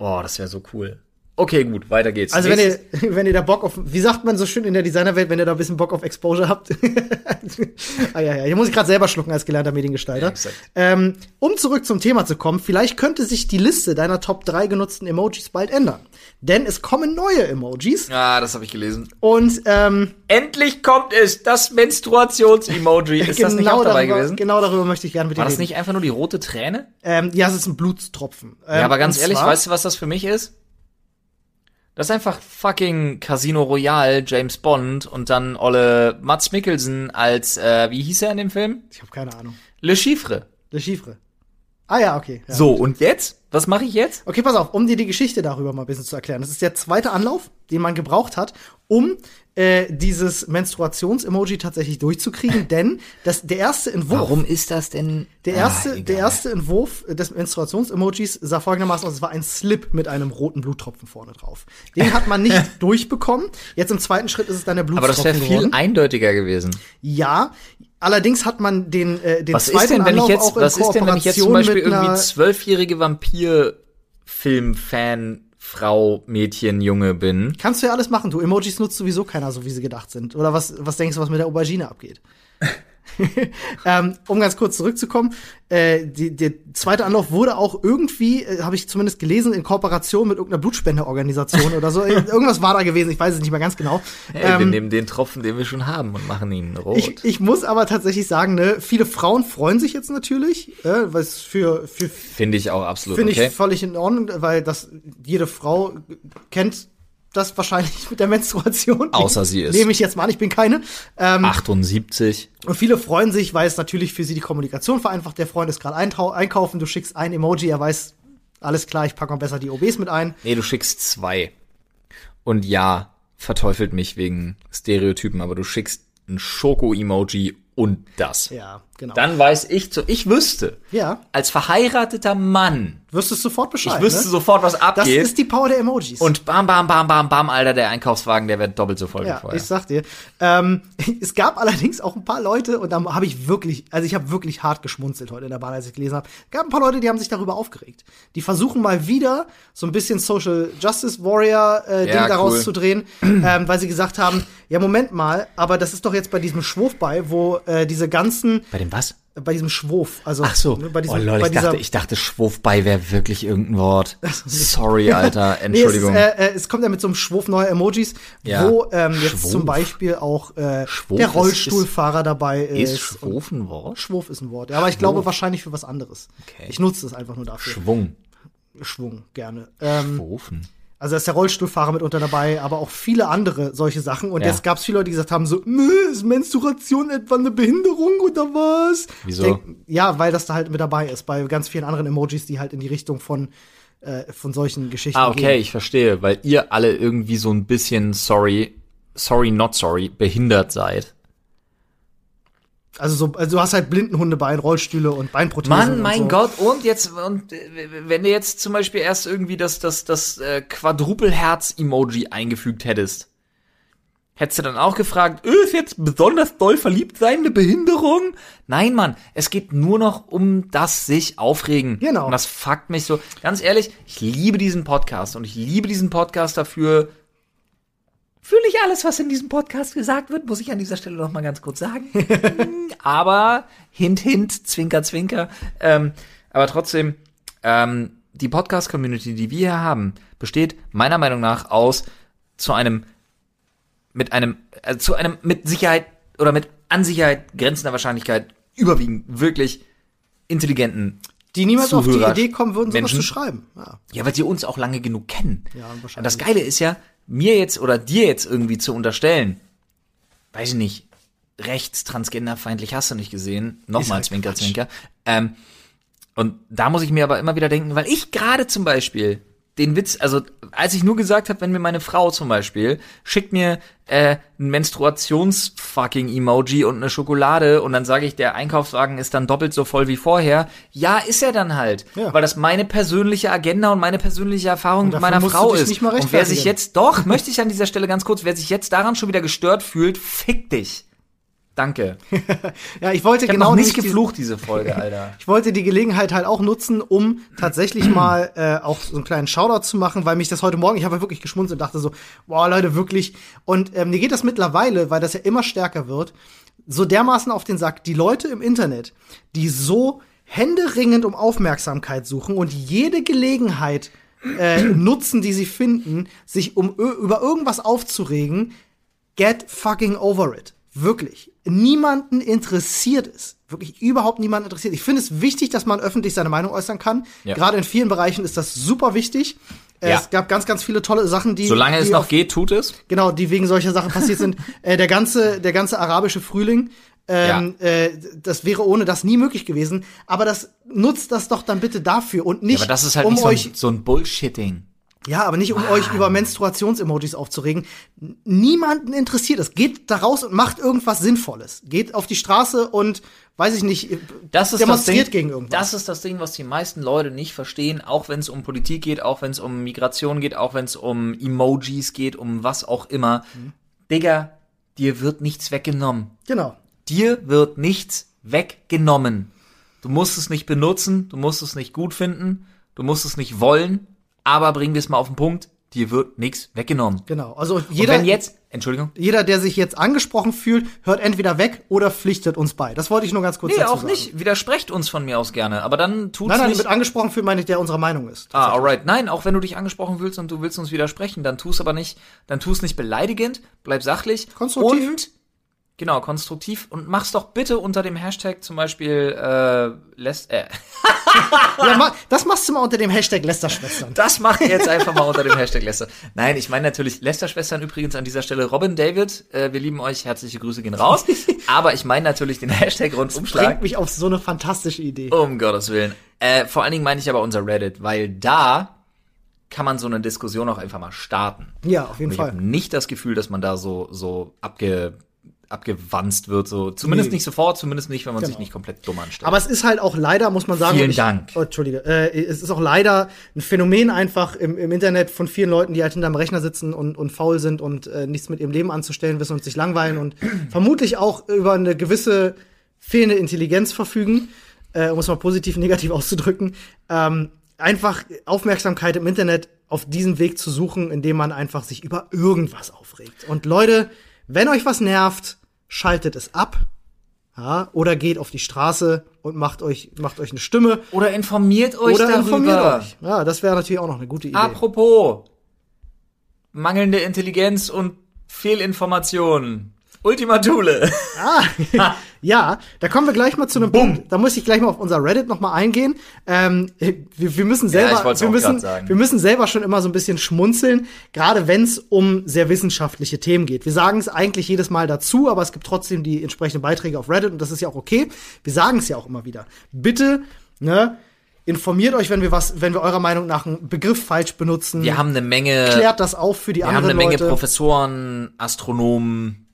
Oh, das wäre so cool. Okay, gut, weiter geht's. Also wenn ihr, (laughs) wenn ihr da Bock auf, wie sagt man so schön in der Designerwelt, wenn ihr da ein bisschen Bock auf Exposure habt. (laughs) ah, ja, ja, hier muss ich gerade selber schlucken als gelernter Mediengestalter. exakt. ähm, um zurück zum Thema zu kommen, vielleicht könnte sich die Liste deiner Top 3 genutzten Emojis bald ändern. Denn es kommen neue Emojis Ah, das habe ich gelesen. und ähm, Endlich kommt es, das Menstruations-Emoji. Ist das nicht auch dabei darüber, gewesen? genau darüber möchte ich gerne mit dir War das reden. nicht einfach nur die rote Träne? Ähm, ja, es ist ein Blutstropfen. Ähm, ja, aber ganz und ehrlich, zwar- weißt du, was das für mich ist? Das ist einfach fucking Casino Royale, James Bond und dann Olle Mats Mikkelsen als, äh, wie hieß er in dem Film? Ich habe keine Ahnung. Le Chiffre. Le Chiffre. Ah ja, okay. Ja. So, und jetzt? Was mache ich jetzt? Okay, pass auf, um dir die Geschichte darüber mal ein bisschen zu erklären. Das ist der zweite Anlauf, den man gebraucht hat, um äh, dieses Menstruations-Emoji tatsächlich durchzukriegen, (laughs) denn das, der erste Entwurf, Warum ist das denn? der erste, Ah, der erste Entwurf des Menstruations-Emojis sah folgendermaßen aus: Es war ein Slip mit einem roten Bluttropfen vorne drauf. Den hat man nicht (laughs) durchbekommen. Jetzt im zweiten Schritt ist es dann der Aber das Bluttropfen wäre viel geworden. eindeutiger gewesen. Ja, allerdings hat man den äh, den Was zweiten ist denn, wenn ich Anlauf jetzt, auch in was ist denn, wenn ich jetzt zum Kooperation Beispiel irgendwie zwölfjährige Vampir-Film-Fan, Frau, Mädchen, Junge bin? Kannst du ja alles machen. Du Emojis nutzt sowieso keiner, so wie sie gedacht sind. Oder was, was denkst du, was mit der Aubergine abgeht? (laughs) (laughs) ähm, um ganz kurz zurückzukommen, äh, die, der zweite Anlauf wurde auch irgendwie, äh, habe ich zumindest gelesen, in Kooperation mit irgendeiner Blutspendeorganisation oder so. (laughs) Irgendwas war da gewesen, ich weiß es nicht mehr ganz genau. Hey, wir Ähm, nehmen den Tropfen, den wir schon haben und machen ihn rot. ich, ich muss aber tatsächlich sagen, ne, viele Frauen freuen sich jetzt natürlich, äh, weil es für, für Finde ich auch absolut Finde okay. ich völlig in Ordnung, weil das jede Frau kennt das wahrscheinlich (laughs) mit der Menstruation. Außer sie ist. Nehme ich jetzt mal an, ich bin keine. Ähm, 78. und viele freuen sich, weil es natürlich für sie die Kommunikation vereinfacht. Der Freund ist gerade einkaufen, du schickst ein Emoji, er weiß, alles klar, ich packe mal besser die OBs mit ein. Nee, du schickst zwei. Und ja, verteufelt mich wegen Stereotypen, aber du schickst ein Schoko-Emoji und das. Ja, genau. Dann weiß ich zu, ich wüsste, ja, als verheirateter Mann, wirst du sofort Bescheid. ich wüsste ne? sofort, was Das abgeht. ist die Power der Emojis. und bam, bam, bam, bam, bam, Alter, der Einkaufswagen, der wird doppelt so voll Ja, vorher. ich sag dir. Ähm, (laughs) es gab allerdings auch ein paar Leute, und da habe ich wirklich, also ich habe wirklich hart geschmunzelt heute in der Bahn, als ich gelesen habe. gab ein paar Leute, die haben sich darüber aufgeregt. Die versuchen mal wieder so ein bisschen Social Justice Warrior äh, Ding Ja, daraus cool. zu drehen, (clears throat) ähm, weil sie gesagt haben, ja Moment mal, aber das ist doch jetzt bei diesem Schwurf bei, wo äh, diese ganzen, Bei dem was? Bei diesem Schwurf, also Ach so. ne, bei diesem, oh bei ich dachte, ich dachte, Schwurfbei wäre wirklich irgendein Wort. Sorry, (laughs) Alter, Nee, es, ist, Entschuldigung. äh, äh, es kommt ja mit so einem Schwurf neuer Emojis, Ja. wo ähm, jetzt Schwurf? zum Beispiel auch äh, Schwurf der ist- Rollstuhlfahrer dabei ist. ist Schwurf ein Wort? Schwurf ist ein Wort. Ja, aber ich glaube wahrscheinlich für was anderes. Okay. Ich nutze es einfach nur dafür. Schwung. Schwung, gerne. Ähm, Schwufen. Also da ist der Rollstuhlfahrer mitunter dabei, aber auch viele andere solche Sachen. Und Ja. jetzt gab es viele Leute, die gesagt haben, so, "Nö, ist Menstruation etwa eine Behinderung oder was? Wieso? Denk, ja, weil das da halt mit dabei ist, bei ganz vielen anderen Emojis, die halt in die Richtung von, äh, von solchen Geschichten Ah, okay, gehen. ich verstehe, weil ihr alle irgendwie so ein bisschen sorry, sorry, not sorry, behindert seid. Also, so, also du hast halt Blindenhundebein, Rollstühle und Beinprothesen. Mann, mein so. Gott, und jetzt, und äh, wenn du jetzt zum Beispiel erst irgendwie das, das, das äh, Quadrupelherz-Emoji eingefügt hättest, hättest du dann auch gefragt, äh, ist jetzt besonders doll verliebt sein eine Behinderung? Nein, Mann, es geht nur noch um das sich aufregen. Genau. Und das fuckt mich so. Ganz ehrlich, ich liebe diesen Podcast und ich liebe diesen Podcast dafür, fühle ich alles, was in diesem Podcast gesagt wird, muss ich an dieser Stelle noch mal ganz kurz sagen. (laughs) aber hint, hint, zwinker, zwinker. Ähm, aber trotzdem, ähm, die Podcast-Community, die wir hier haben, besteht meiner Meinung nach aus zu einem mit einem äh, zu einem mit Sicherheit oder mit an Sicherheit grenzender Wahrscheinlichkeit überwiegend wirklich intelligenten Die niemals auf die Zuhörer- Idee kommen würden, sowas Menschen. zu schreiben. Ja. ja, weil sie uns auch lange genug kennen. Ja, wahrscheinlich. Und das Geile ist ja, mir jetzt oder dir jetzt irgendwie zu unterstellen, weiß ich nicht, rechts, transgenderfeindlich hast du nicht gesehen. Nochmal halt Zwinker. Zwinker. Ähm, und da muss ich mir aber immer wieder denken, weil ich gerade zum Beispiel den Witz, also als ich nur gesagt habe, wenn mir meine Frau zum Beispiel schickt mir äh, ein Menstruations-fucking-Emoji und eine Schokolade und dann sage ich, der Einkaufswagen ist dann doppelt so voll wie vorher. Ja, ist er dann halt, Ja. weil das meine persönliche Agenda und meine persönliche Erfahrung mit meiner Frau ist. nicht mal und wer sich jetzt doch, (laughs) möchte ich an dieser Stelle ganz kurz, wer sich jetzt daran schon wieder gestört fühlt, fick dich. Danke. (laughs) Ja, ich wollte Ich genau noch nicht geflucht, diese Folge, (laughs) Alter. Ich wollte die Gelegenheit halt auch nutzen, um tatsächlich (clears throat) mal äh, auch so einen kleinen Shoutout zu machen, weil mich das heute Morgen, ich habe wirklich geschmunzelt und dachte so, boah, Leute, wirklich. Und ähm, mir geht das mittlerweile, weil das ja immer stärker wird, so dermaßen auf den Sack. Die Leute im Internet, die so händeringend um Aufmerksamkeit suchen und jede Gelegenheit äh, (clears throat) nutzen, die sie finden, sich um über irgendwas aufzuregen, get fucking over it. Wirklich. Niemanden interessiert es. Wirklich überhaupt niemanden interessiert. Ich finde es wichtig, dass man öffentlich seine Meinung äußern kann. Ja. Gerade in vielen Bereichen ist das super wichtig. Äh, Ja. Es gab ganz, ganz viele tolle Sachen, die. Solange die es noch auf- geht, tut es. Genau, die wegen solcher Sachen passiert sind. (laughs) Äh, der ganze, der ganze arabische Frühling, ähm, äh, das wäre ohne das nie möglich gewesen. Aber das nutzt das doch dann bitte dafür und nicht Aber das ist halt um nicht so ein, so ein Bullshitting. Ja, aber nicht um euch über Menstruations-Emojis aufzuregen. Niemanden interessiert es. Geht da raus und macht irgendwas Sinnvolles. Geht auf die Straße und, weiß ich nicht, Das ist demonstriert das Ding, gegen irgendwas. Das ist das Ding, was die meisten Leute nicht verstehen, auch wenn es um Politik geht, auch wenn es um Migration geht, auch wenn es um Emojis geht, um was auch immer. Mhm. Digga, dir wird nichts weggenommen. genau. Dir wird nichts weggenommen. Du musst es nicht benutzen, du musst es nicht gut finden, du musst es nicht wollen, aber bringen wir es mal auf den Punkt, dir wird nichts weggenommen. Genau. Also Und jeder, wenn jetzt, Entschuldigung, jeder, der sich jetzt angesprochen fühlt, hört entweder weg oder pflichtet uns bei. Das wollte ich nur ganz kurz nee, dazu auch sagen. nicht, widersprecht uns von mir aus gerne, aber dann tut's Nein, nein, nicht. mit angesprochen fühlt meine ich, der unserer Meinung ist. Ah, alright. Nein, auch wenn du dich angesprochen fühlst und du willst uns widersprechen, dann tu's aber nicht, dann tu's nicht beleidigend, bleib sachlich. Konstruktiv. Und, genau, konstruktiv und mach's doch bitte unter dem Hashtag zum Beispiel, äh, lässt, äh, (laughs) Ja, das machst du mal unter dem Hashtag Lästerschwestern. das macht ihr jetzt (laughs) einfach mal unter dem Hashtag Lester. Nein, ich meine natürlich Lester-Schwestern übrigens an dieser Stelle. Robin, David, äh, wir lieben euch, herzliche Grüße gehen raus. (laughs) aber ich meine natürlich den Hashtag Rundumschlag. Bringt mich auf so eine fantastische Idee. Um Gottes Willen. Äh, vor allen Dingen meine ich aber unser Reddit, weil da kann man so eine Diskussion auch einfach mal starten. Ja, auf jeden ich Fall. habe nicht das Gefühl, dass man da so, so abge, abgewanzt wird. So. Zumindest Nee. nicht sofort, zumindest nicht, wenn man sich Genau. nicht komplett dumm anstellt. Aber es ist halt auch leider, muss man sagen. Vielen und ich, Dank. Oh, Entschuldige. Äh, es ist auch leider ein Phänomen einfach im, im Internet von vielen Leuten, die halt hinterm Rechner sitzen und, und faul sind und äh, nichts mit ihrem Leben anzustellen wissen und sich langweilen und (clears throat) vermutlich auch über eine gewisse fehlende Intelligenz verfügen, äh, um es mal positiv (laughs) negativ auszudrücken. Ähm, einfach Aufmerksamkeit im Internet auf diesem Weg zu suchen, indem man einfach sich über irgendwas aufregt. Und Leute, wenn euch was nervt, schaltet es ab. Ja, oder geht auf die Straße und macht euch, macht euch eine Stimme. Oder informiert euch oder darüber. informiert euch. Ja, das wäre natürlich auch noch eine gute Idee. Apropos mangelnde Intelligenz und Fehlinformationen. Ultima Thule. Ah, (laughs) ja, da kommen wir gleich mal zu einem Punkt. Da muss ich gleich mal auf unser Reddit noch mal eingehen. Ähm, wir, wir müssen selber, wollt's wir müssen, wir müssen selber schon immer so ein bisschen schmunzeln, gerade wenn es um sehr wissenschaftliche Themen geht. Wir sagen es eigentlich jedes Mal dazu, aber es gibt trotzdem die entsprechenden Beiträge auf Reddit und das ist ja auch okay. Wir sagen es ja auch immer wieder. Bitte, ne? Informiert euch, wenn wir was, wenn wir eurer Meinung nach einen Begriff falsch benutzen. Wir haben eine Menge, klärt das auf für die wir haben anderen eine Menge Leute. Professoren, Astronomen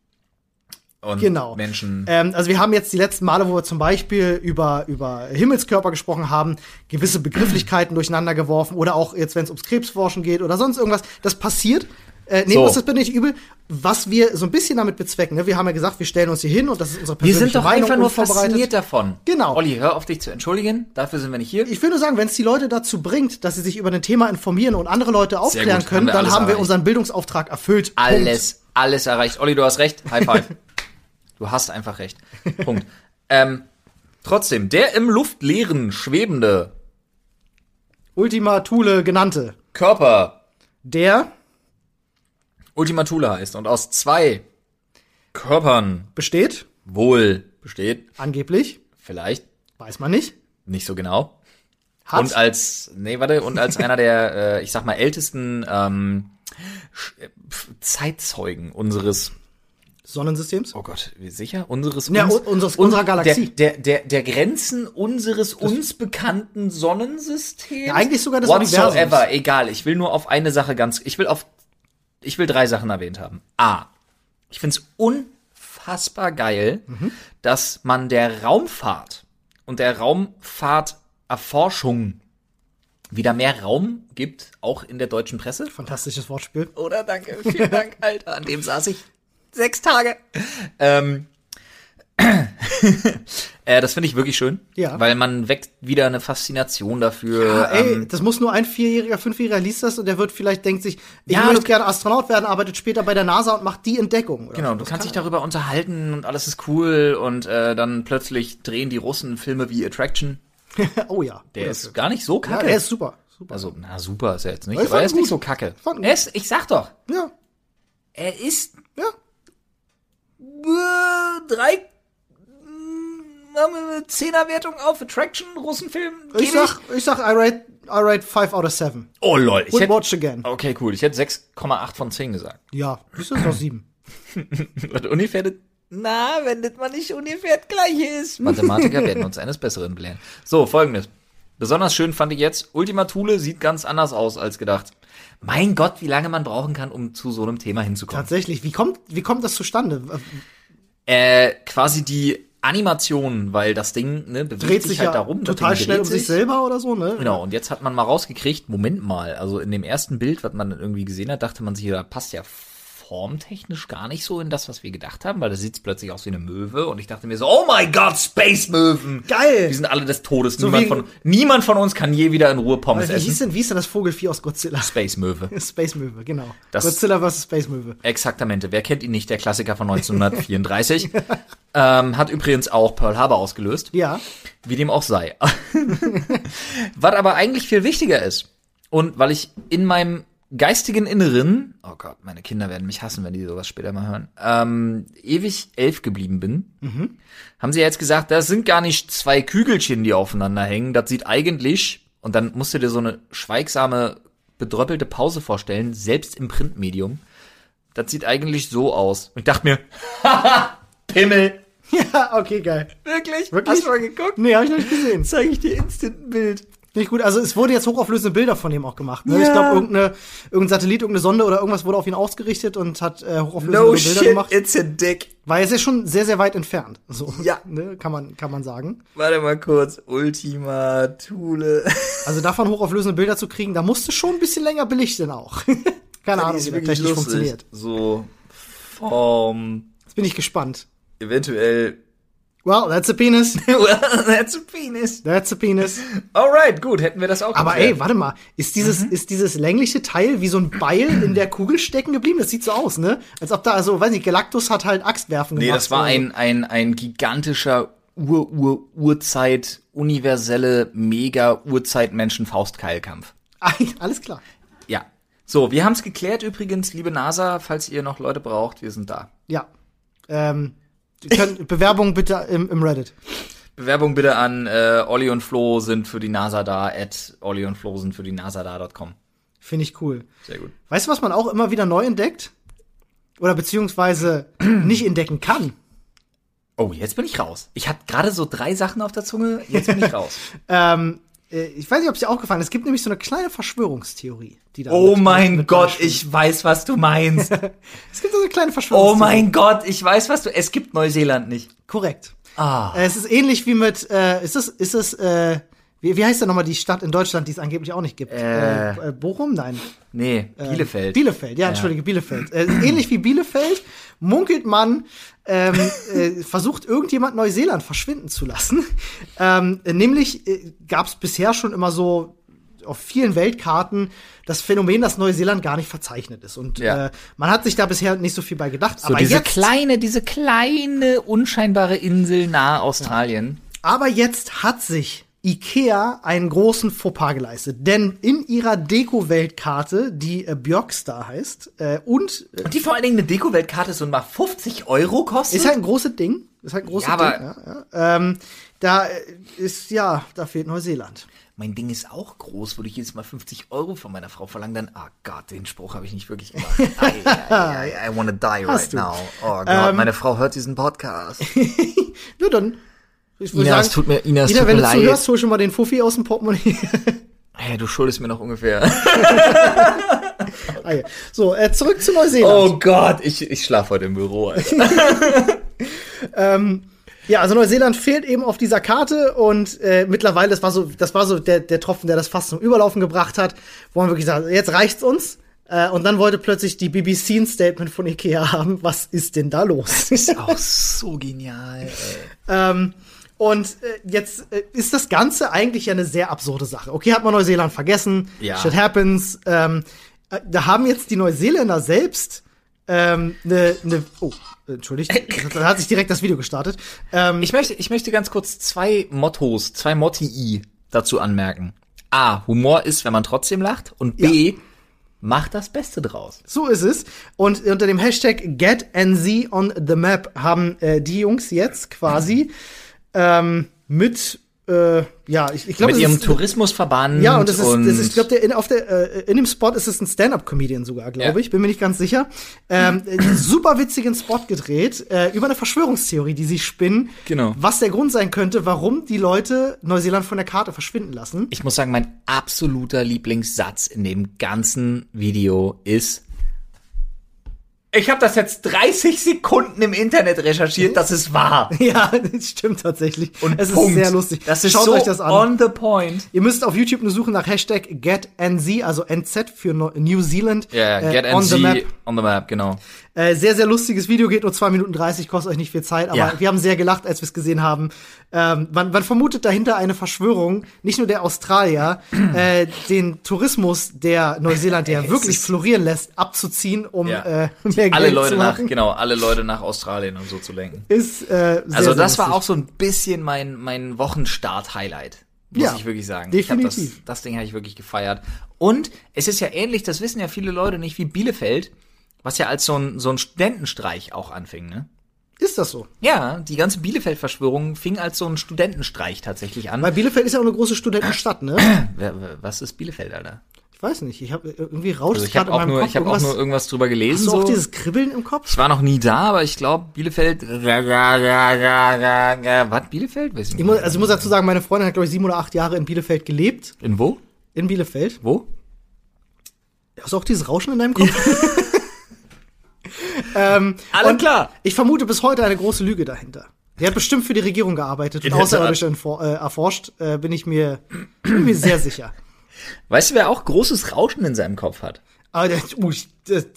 und Genau. Menschen. Ähm, also wir haben jetzt die letzten Male, wo wir zum Beispiel über, über Himmelskörper gesprochen haben, gewisse Begrifflichkeiten durcheinander geworfen oder auch jetzt, wenn es ums Krebsforschen geht oder sonst irgendwas. Das passiert. Äh, nehmt So. uns das bitte nicht übel. Was wir so ein bisschen damit bezwecken, ne? wir haben ja gesagt, wir stellen uns hier hin und das ist unsere Wir persönliche sind doch Meinung einfach nur fasziniert davon. Genau. Olli, hör auf dich zu entschuldigen. Dafür sind wir nicht hier. Ich will nur sagen, wenn es die Leute dazu bringt, dass sie sich über ein Thema informieren und andere Leute aufklären gut, können, haben wir dann haben wir erreicht. unseren Bildungsauftrag erfüllt. Punkt. alles, alles erreicht. Olli, du hast recht. High five. (laughs) du hast einfach recht. Punkt. (laughs) ähm, trotzdem, der im luftleeren schwebende Ultima Thule genannte. Körper Der Ultima Thule heißt und aus zwei Körpern besteht, wohl besteht, angeblich, vielleicht, weiß man nicht, nicht so genau. hat Und als, nee, warte, und als einer der, äh, ich sag mal, ältesten ähm, äh, Zeitzeugen unseres Sonnensystems. Oh Gott, wie sicher? Unseres, Ja, uns, un- unseres- unserer un- Galaxie. Der, der, der, der Grenzen unseres uns bekannten Sonnensystems. Ja, eigentlich sogar des Whatsoever, Universums. egal. Ich will nur auf eine Sache ganz, ich will auf, ich will drei Sachen erwähnt haben. A. Ich find's unfassbar geil, Mhm. dass man der Raumfahrt und der Raumfahrterforschung wieder mehr Raum gibt, auch in der deutschen Presse. Fantastisches Wortspiel. Oder? Danke, vielen Dank, (laughs) Alter. An dem saß ich sechs Tage. Ähm, (clears throat) äh, das finde ich wirklich schön. Ja. Weil man weckt wieder eine Faszination dafür. Ah, ey, ähm, das muss nur ein Vierjähriger, Fünfjähriger liest das und der wird vielleicht denkt sich, ich Ja, möchte gerne Astronaut werden, arbeitet später bei der NASA und macht die Entdeckung. Genau, so. du kannst kann dich darüber unterhalten und alles ist cool und äh, dann plötzlich drehen die Russen Filme wie Attraction. (laughs) oh ja. Der ist gar nicht so ja, kacke. er ist super. super. also, na super ist er jetzt nicht, Ich aber er ist ihn nicht gut. so kacke. Er ist, ich sag doch, Ja, er ist ja. Drei haben wir eine Zehnerwertung auf Attraction, Russenfilm. Ich sag, ich sag, I rate, I rate 5 out of 7. Oh lol, ich Would hätte, watch again. okay cool, ich hätte 6,8 von 10 gesagt. Ja, das ist doch 7. Und (laughs) ungefähr, na, wenn das mal nicht ungefähr das gleiche ist. (laughs) Mathematiker werden uns eines Besseren belehren. So, folgendes. Besonders schön fand ich jetzt, Ultima Thule sieht ganz anders aus als gedacht. Mein Gott, wie lange man brauchen kann, um zu so einem Thema hinzukommen. Tatsächlich. Wie kommt, wie kommt das zustande? Äh, quasi die Animation, weil das Ding, ne, bewegt Dreht sich halt ja darum. total schnell um sich sich. selber oder so, ne? Genau, und jetzt hat man mal rausgekriegt, Moment mal, also in dem ersten Bild, was man irgendwie gesehen hat, dachte man sich, da passt ja formtechnisch gar nicht so in das, was wir gedacht haben, weil da sieht's plötzlich aus wie eine Möwe und ich dachte mir so, oh my God, Space-Möwen! Geil! Die sind alle des Todes. So niemand, von, niemand von uns kann je wieder in Ruhe Pommes Wie hieß essen. denn, wie ist denn das Vogelvieh aus Godzilla? Space-Möwe. (laughs) Space Möwe, genau. Das- Godzilla vs. Space Möwe. Exaktamente. Wer kennt ihn nicht? Der Klassiker von 1934. (laughs) ähm, hat übrigens auch Pearl Harbor ausgelöst. Ja. Wie dem auch sei. (laughs) Was aber eigentlich viel wichtiger ist. Und weil ich in meinem geistigen Inneren, oh Gott, meine Kinder werden mich hassen, wenn die sowas später mal hören, ähm, ewig elf geblieben bin, haben sie jetzt gesagt, das sind gar nicht zwei Kügelchen, die aufeinander hängen. Das sieht eigentlich, und dann musst du dir so eine schweigsame, bedröppelte Pause vorstellen, selbst im Printmedium. Das sieht eigentlich so aus. Und ich dachte mir, haha, (laughs) Pimmel. Ja, okay, geil. Wirklich? Wirklich? Hast du mal geguckt? Nee, hab ich noch nicht gesehen. Zeige ich dir instant ein Bild. Nicht gut. Also es wurde jetzt hochauflösende Bilder von ihm auch gemacht. Ne? Ja. Ich glaube, irgendeine, irgendein Satellit, irgendeine Sonde oder irgendwas wurde auf ihn ausgerichtet und hat äh, hochauflösende No Bilder shit, gemacht. it's a dick. Weil es ist schon sehr, sehr weit entfernt. So, Ja. ne? kann, man, kann man sagen. Warte mal kurz. Ultima Thule. (laughs) Also davon hochauflösende Bilder zu kriegen, da musste schon ein bisschen länger belichten auch. (laughs) Keine Ahnung, wie das technisch funktioniert. So vom Jetzt bin ich gespannt. eventuell. Well, that's a penis. (laughs) well, that's a penis. That's a penis. Alright, gut, hätten wir das auch Aber geklärt. ey, warte mal, ist dieses, Mhm. ist dieses längliche Teil wie so ein Beil in der Kugel stecken geblieben? Das sieht so aus, ne? Als ob da, also, weiß nicht, Galactus hat halt Axtwerfen Nee, gemacht. das war so. ein, ein, ein gigantischer Ur, Ur, Urzeit, universelle, mega Urzeit-Menschen-Faustkeilkampf. (laughs) Alles klar. Ja. So, wir haben es geklärt übrigens, liebe NASA, falls ihr noch Leute braucht, wir sind da. Ja. Ähm, könnt, Bewerbung bitte im, im Reddit. Bewerbung bitte an äh, Olli und Flo sind für die NASA da, at Olli und Flo sind für die NASA da.com. Finde ich cool. Sehr gut. Weißt du, was man auch immer wieder neu entdeckt? Oder beziehungsweise (clears throat) nicht entdecken kann? Oh, jetzt bin ich raus. Ich hatte gerade so drei Sachen auf der Zunge, jetzt bin ich (laughs) raus. Ähm, äh, ich weiß nicht, ob es dir auch gefallen ist. Es gibt nämlich so eine kleine Verschwörungstheorie, die da. oh mein mit Gott, ich weiß, was du meinst. (laughs) Es gibt so eine kleine Verschwörungstheorie. Oh mein Gott, ich weiß, was du. Es gibt Neuseeland nicht. Korrekt. Ah. Äh, Es ist ähnlich wie mit, äh, ist es, ist es, äh, wie, wie heißt denn nochmal die Stadt in Deutschland, die es angeblich auch nicht gibt? Äh. äh, Bochum? Nein. Nee, Bielefeld. Bielefeld, ja, entschuldige, Bielefeld. Äh, ähnlich wie Bielefeld munkelt man, ähm, äh, versucht irgendjemand Neuseeland verschwinden zu lassen. Ähm, äh, nämlich äh, gab es bisher schon immer so auf vielen Weltkarten das Phänomen, dass Neuseeland gar nicht verzeichnet ist. Und Ja. äh, man hat sich da bisher nicht so viel bei gedacht. so aber, diese jetzt, kleine, diese kleine, unscheinbare Insel nahe Australien. aber jetzt hat sich Ikea einen großen Fauxpas geleistet. Denn in ihrer Deko-Weltkarte, die äh, Björkstar heißt, äh, und äh, Und die vor allen Dingen eine Deko-Weltkarte so mal 50 Euro kostet? Ist halt ein großes Ding. Ist halt ein großes Ja, aber- Ding. Ja, ja. Ähm, da äh, ist, ja, da fehlt Neuseeland. Mein Ding ist auch groß, würde ich jedes Mal 50 Euro von meiner Frau verlangen, dann, ah Gott, den Spruch habe ich nicht wirklich gemacht. I, I, I, I wanna die right Hast du. now. Oh Gott, Ähm, meine Frau hört diesen Podcast. (laughs) Ja, dann. Ich würde Ina, sagen, es tut mir, Ina, es Ina, tut wenn mir du leid. zuhörst, hol schon mal den Fuffi aus dem Portemonnaie. (laughs) Hey, du schuldest mir noch ungefähr. Ah, ja. so, äh, zurück zu Neuseeland. Oh Gott, ich, ich schlafe heute im Büro. Alter. (laughs) Ja, also Neuseeland fehlt eben auf dieser Karte und äh, mittlerweile, das war so, das war so der, der Tropfen, der das fast zum Überlaufen gebracht hat, wo man wirklich sagt, jetzt reicht's uns. Äh, und dann wollte plötzlich die BBC ein Statement von Ikea haben, was ist denn da los? ist auch so genial, ey. (laughs) ähm, und äh, jetzt äh, ist das Ganze eigentlich ja eine sehr absurde Sache. Okay, hat man Neuseeland vergessen, Ja. shit happens. Ähm, äh, da haben jetzt die Neuseeländer selbst ähm, ne, ne, oh, entschuldigt, (laughs) da hat sich direkt das Video gestartet. Ähm, Ich möchte, ich möchte ganz kurz zwei Mottos, zwei Mottii dazu anmerken. A, Humor ist, wenn man trotzdem lacht. Und B, macht das Beste draus. So ist es. Und unter dem Hashtag GetNZ on the Map haben äh, die Jungs jetzt quasi (laughs) ähm, mit, äh, ja, ich, ich glaube, Mit ihrem ist, Tourismusverband ja, und das ist, und das ist ich glaube, der in, auf der, äh, in dem Spot ist es ein Stand-up-Comedian sogar, glaube Ja. ich, bin mir nicht ganz sicher. Ähm, einen (laughs) super witzigen Spot gedreht äh, über eine Verschwörungstheorie, die sie spinnen, Genau. was der Grund sein könnte, warum die Leute Neuseeland von der Karte verschwinden lassen. ich muss sagen, mein absoluter Lieblingssatz in dem ganzen Video ist, ich habe das jetzt 30 Sekunden im Internet recherchiert, das ist wahr. (laughs) Ja, das stimmt tatsächlich. Und es Punkt. ist sehr lustig. Das ist Schaut so euch das an. on the point. Ihr müsst auf YouTube nur suchen nach Hashtag GetNZ, also NZ für New Zealand. Ja, äh, get on the map. on the map, genau. Äh, sehr, sehr lustiges Video, geht nur 2 Minuten 30, kostet euch nicht viel Zeit, aber Ja. wir haben sehr gelacht, als wir es gesehen haben. Ähm, man, man vermutet dahinter eine Verschwörung, nicht nur der Australier, äh, den Tourismus der Neuseeland, der (laughs) wirklich florieren lässt, abzuziehen, um Ja. äh, mehr Alle Geld Leute zu nach, genau, alle Leute nach Australien und so zu lenken. Ist, äh, sehr, Also sehr das war lustig. auch so ein bisschen mein, mein Wochenstart-Highlight. Muss Ja, ich wirklich sagen. Ich hab definitiv. das, das Ding habe ich wirklich gefeiert. Und es ist ja ähnlich, das wissen ja viele Leute nicht, wie Bielefeld, was ja als so ein, so ein Studentenstreich auch anfing, ne? Ist das so? Ja, die ganze Bielefeld-Verschwörung fing als so ein Studentenstreich tatsächlich an. Weil Bielefeld ist ja auch eine große Studentenstadt, ne? Was ist Bielefeld, Alter? Ich weiß nicht, ich habe irgendwie rauscht Also ich in auch meinem nur, Kopf ich habe auch nur irgendwas drüber gelesen. Hast du auch so. dieses Kribbeln im Kopf? ich war noch nie da, aber ich glaube Bielefeld. Was Bielefeld? Weiß ich Ich nicht. muss, also ich muss dazu sagen, meine Freundin hat, glaube ich, sieben oder acht Jahre in Bielefeld gelebt. In wo? In Bielefeld. Wo? Hast du auch dieses Rauschen in deinem Kopf? (laughs) ähm, Alle und klar. Ich vermute bis heute eine große Lüge dahinter. Die hat bestimmt für die Regierung gearbeitet und der außerirdisch äh, erforscht, äh, bin ich mir, bin mir sehr sicher. Weißt du, wer auch großes Rauschen in seinem Kopf hat? Aber der, uh,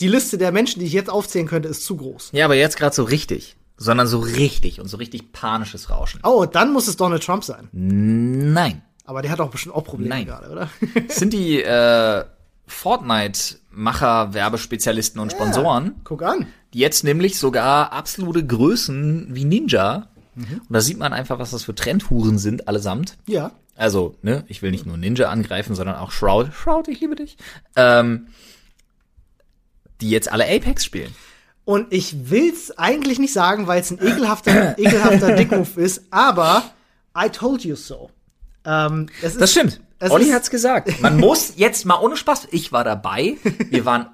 die Liste der Menschen, die ich jetzt aufzählen könnte, ist zu groß. Ja, aber jetzt gerade so richtig. Sondern so richtig und so richtig panisches Rauschen. Oh, dann muss es Donald Trump sein. Nein. Aber der hat auch bestimmt auch Probleme Nein. gerade, oder? (laughs) Sind die äh, Fortnite-Macher, Werbespezialisten und Sponsoren, Guck an. Die jetzt nämlich sogar absolute Größen wie Ninja. Und da sieht man einfach, was das für Trendhuren sind, allesamt. Ja. Also, ne, ich will nicht nur Ninja angreifen, sondern auch Shroud. Shroud, ich liebe dich. Ähm, die jetzt alle Apex spielen. Und ich will's eigentlich nicht sagen, weil es ein ekelhafter, (coughs) ekelhafter Dickmove ist, aber I told you so. Ähm, es ist, Das stimmt. Es Olli hat's gesagt. Man muss jetzt mal ohne Spaß. Ich war dabei. (laughs) Wir waren.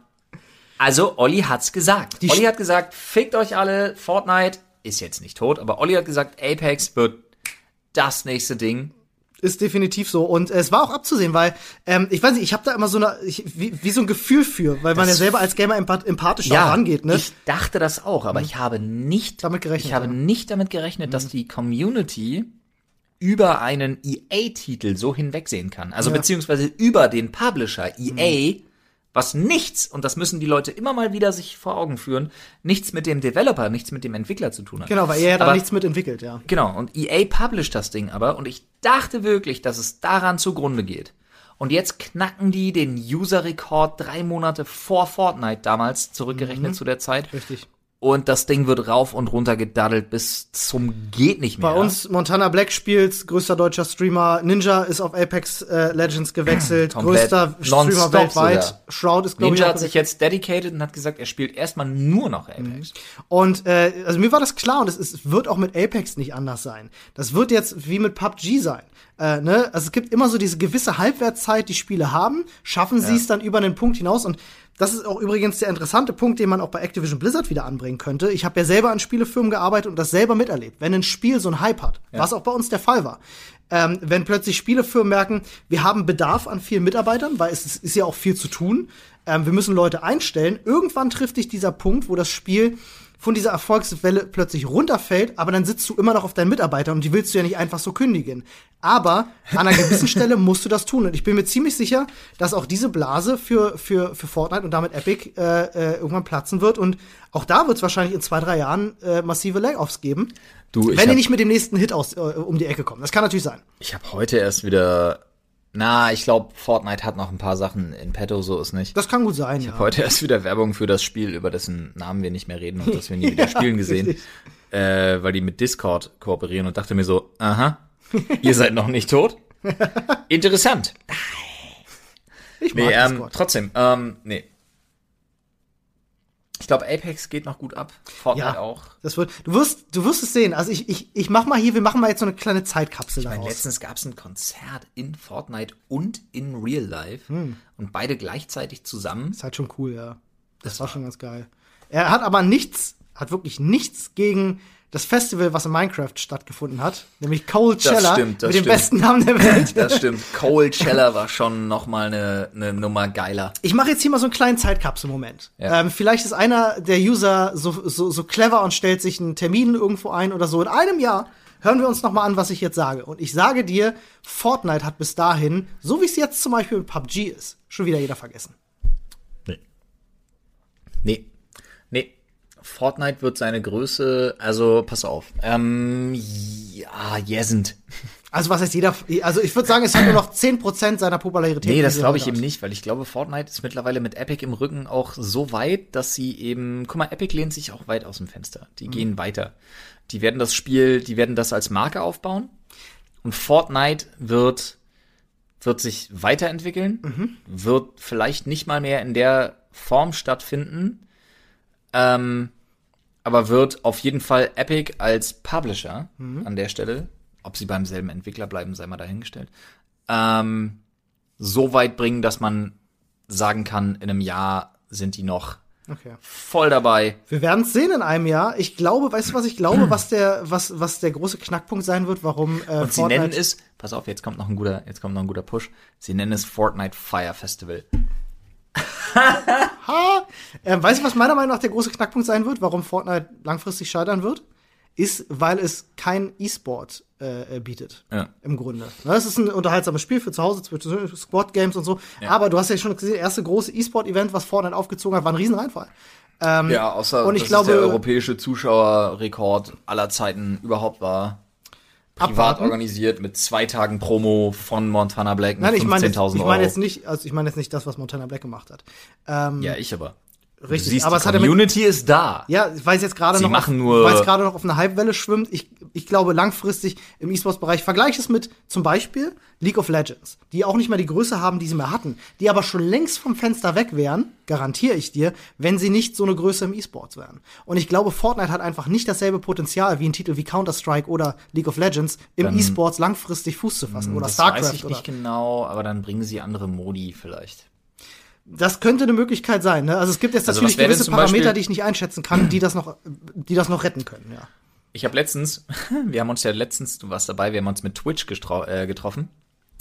Also Olli hat's gesagt. Die Olli hat gesagt, fickt euch alle. Fortnite ist jetzt nicht tot, aber Olli hat gesagt, Apex wird das nächste Ding. Ist definitiv so. Und es war auch abzusehen, weil, ähm, ich weiß nicht, ich habe da immer so eine, ich, wie, wie so ein Gefühl für, weil man ja Das- selber als Gamer empath empathisch da rangeht, ne? Ich dachte das auch, aber ich habe nicht Damit gerechnet, Ich habe ja. nicht damit gerechnet, dass die Community über einen EA-Titel so hinwegsehen kann. Also Ja. beziehungsweise über den Publisher EA, was nichts, und das müssen die Leute immer mal wieder sich vor Augen führen, nichts mit dem Developer, nichts mit dem Entwickler zu tun hat. Genau, weil er ja da Aber- nichts mitentwickelt, ja. Genau, und EA published das Ding aber und ich dachte wirklich, dass es daran zugrunde geht. Und jetzt knacken die den User-Rekord drei Monate vor Fortnite damals, zurückgerechnet zu der Zeit. Richtig. Und das Ding wird rauf und runter gedaddelt bis zum geht nicht mehr. Bei uns Montana Black spielt, größter deutscher Streamer. Ninja ist auf Apex äh, Legends gewechselt, größter Streamer weltweit. sogar. Shroud ist glaube ich Ninja hat sich jetzt dedicated und hat gesagt, er spielt erstmal nur noch Apex. Und äh, also mir war das klar und es, es wird auch mit Apex nicht anders sein. Das wird jetzt wie mit PUBG sein. Äh, ne? Also es gibt immer so diese gewisse Halbwertszeit, die Spiele haben, schaffen sie es dann über einen Punkt hinaus und das ist auch übrigens der interessante Punkt, den man auch bei Activision Blizzard wieder anbringen könnte. Ich habe ja selber an Spielefirmen gearbeitet und das selber miterlebt. Wenn ein Spiel so einen Hype hat, was auch bei uns der Fall war, ähm, wenn plötzlich Spielefirmen merken, wir haben Bedarf an vielen Mitarbeitern, weil es ist, ist ja auch viel zu tun, ähm, wir müssen Leute einstellen. Irgendwann trifft dich dieser Punkt, wo das Spiel von dieser Erfolgswelle plötzlich runterfällt, aber dann sitzt du immer noch auf deinen Mitarbeitern und die willst du ja nicht einfach so kündigen. Aber an einer gewissen (laughs) Stelle musst du das tun. Und ich bin mir ziemlich sicher, dass auch diese Blase für, für, für Fortnite und damit Epic äh, äh, irgendwann platzen wird. Und auch da wird es wahrscheinlich in zwei, drei Jahren äh, massive Layoffs geben. Du, wenn die hab- nicht mit dem nächsten Hit aus, äh, um die Ecke kommen. Das kann natürlich sein. Ich habe heute erst wieder, na, ich glaube, Fortnite hat noch ein paar Sachen in petto, so ist nicht. Das kann gut sein, ja. Heute erst wieder Werbung für das Spiel, über dessen Namen wir nicht mehr reden und das wir nie wieder (laughs) spielen gesehen, äh, weil die mit Discord kooperieren und dachte mir so, aha, ihr seid noch nicht tot? (laughs) Interessant. Ich mag Nee, ähm, Discord. trotzdem, ähm, nee. Ich glaube, Apex geht noch gut ab, Fortnite Ja. auch. Das wird, du wirst, du wirst es sehen. Also ich, ich, ich mach mal hier, wir machen mal jetzt so eine kleine Zeitkapsel Ich meine, daraus. letztens gab es ein Konzert in Fortnite und in Real Life Hm. und beide gleichzeitig zusammen. Ist halt schon cool, ja. Das, war schon ganz geil. Er hat aber nichts, hat wirklich nichts gegen das Festival, was in Minecraft stattgefunden hat, nämlich Cole Cheller stimmt, das mit dem stimmt. besten Namen der Welt. Das stimmt. Cole Cheller war schon noch mal eine, eine Nummer geiler. Ich mache jetzt hier mal so einen kleinen Zeitkapsel-Moment. Ja. Ähm, vielleicht ist einer der User so, so, so clever und stellt sich einen Termin irgendwo ein oder so. In einem Jahr hören wir uns noch mal an, was ich jetzt sage. Und ich sage dir, Fortnite hat bis dahin, so wie es jetzt zum Beispiel mit PUBG ist, schon wieder jeder vergessen. Nee. Nee. Nee. Fortnite wird seine Größe, also pass auf. Ähm, ja, jesend. Also was heißt jeder, also ich würde sagen, es hat nur noch 10% seiner Popularität. Nee, das glaube ich eben nicht, weil ich glaube, Fortnite ist mittlerweile mit Epic im Rücken auch so weit, dass sie eben, guck mal, Epic lehnt sich auch weit aus dem Fenster. Die gehen weiter. Die werden das Spiel, die werden das als Marke aufbauen und Fortnite wird wird sich weiterentwickeln, wird vielleicht nicht mal mehr in der Form stattfinden, ähm, aber wird auf jeden Fall Epic als Publisher an der Stelle, ob sie beim selben Entwickler bleiben, sei mal dahingestellt, ähm, so weit bringen, dass man sagen kann, in einem Jahr sind die noch Okay. voll dabei. Wir werden es sehen in einem Jahr. Ich glaube, weißt du, was ich glaube, was der, was, was der große Knackpunkt sein wird, warum äh, Und sie nennen es, pass auf, jetzt kommt noch ein guter, jetzt kommt noch ein guter Push. Sie nennen es Fortnite Fire Festival. Ha! Ähm, weißt du, was meiner Meinung nach der große Knackpunkt sein wird, warum Fortnite langfristig scheitern wird? Ist, weil es kein E-Sport äh, bietet. Ja. Im Grunde. Ne, Es ist ein unterhaltsames Spiel für zu Hause, zwischen Squad Games und so. Aber du hast ja schon gesehen, das erste große E-Sport-Event, was Fortnite aufgezogen hat, war ein Riesenreinfall. Ähm, Ja, außer und ich dass glaube- der europäische Zuschauerrekord aller Zeiten überhaupt war. Privat Abwarten. organisiert mit zwei Tagen Promo von Montana Black mit Nein, ich meine jetzt, 15.000 ich Euro. meine jetzt nicht, also ich meine jetzt nicht das, was Montana Black gemacht hat. Ähm, ja, ich aber. Richtig, siehst, aber die es Community ist da. Ja, weil es jetzt gerade noch, machen auf, nur- weil es gerade noch auf einer Hypewelle schwimmt. Ich, ich glaube langfristig im E-Sports-Bereich vergleiche es mit zum Beispiel League of Legends, die auch nicht mehr die Größe haben, die sie mehr hatten, die aber schon längst vom Fenster weg wären, garantiere ich dir, wenn sie nicht so eine Größe im E-Sports wären. Und ich glaube, Fortnite hat einfach nicht dasselbe Potenzial wie ein Titel wie Counter-Strike oder League of Legends im E-Sports langfristig Fuß zu fassen oder das StarCraft weiß ich nicht genau, aber dann bringen sie andere Modi vielleicht. Das könnte eine Möglichkeit sein. Ne? Also es gibt jetzt Also natürlich gewisse Parameter, Beispiel- die ich nicht einschätzen kann, die das noch, die das noch retten können. Ja. Ich habe letztens, (laughs) wir haben uns ja letztens, du warst dabei, wir haben uns mit Twitch äh, getroffen,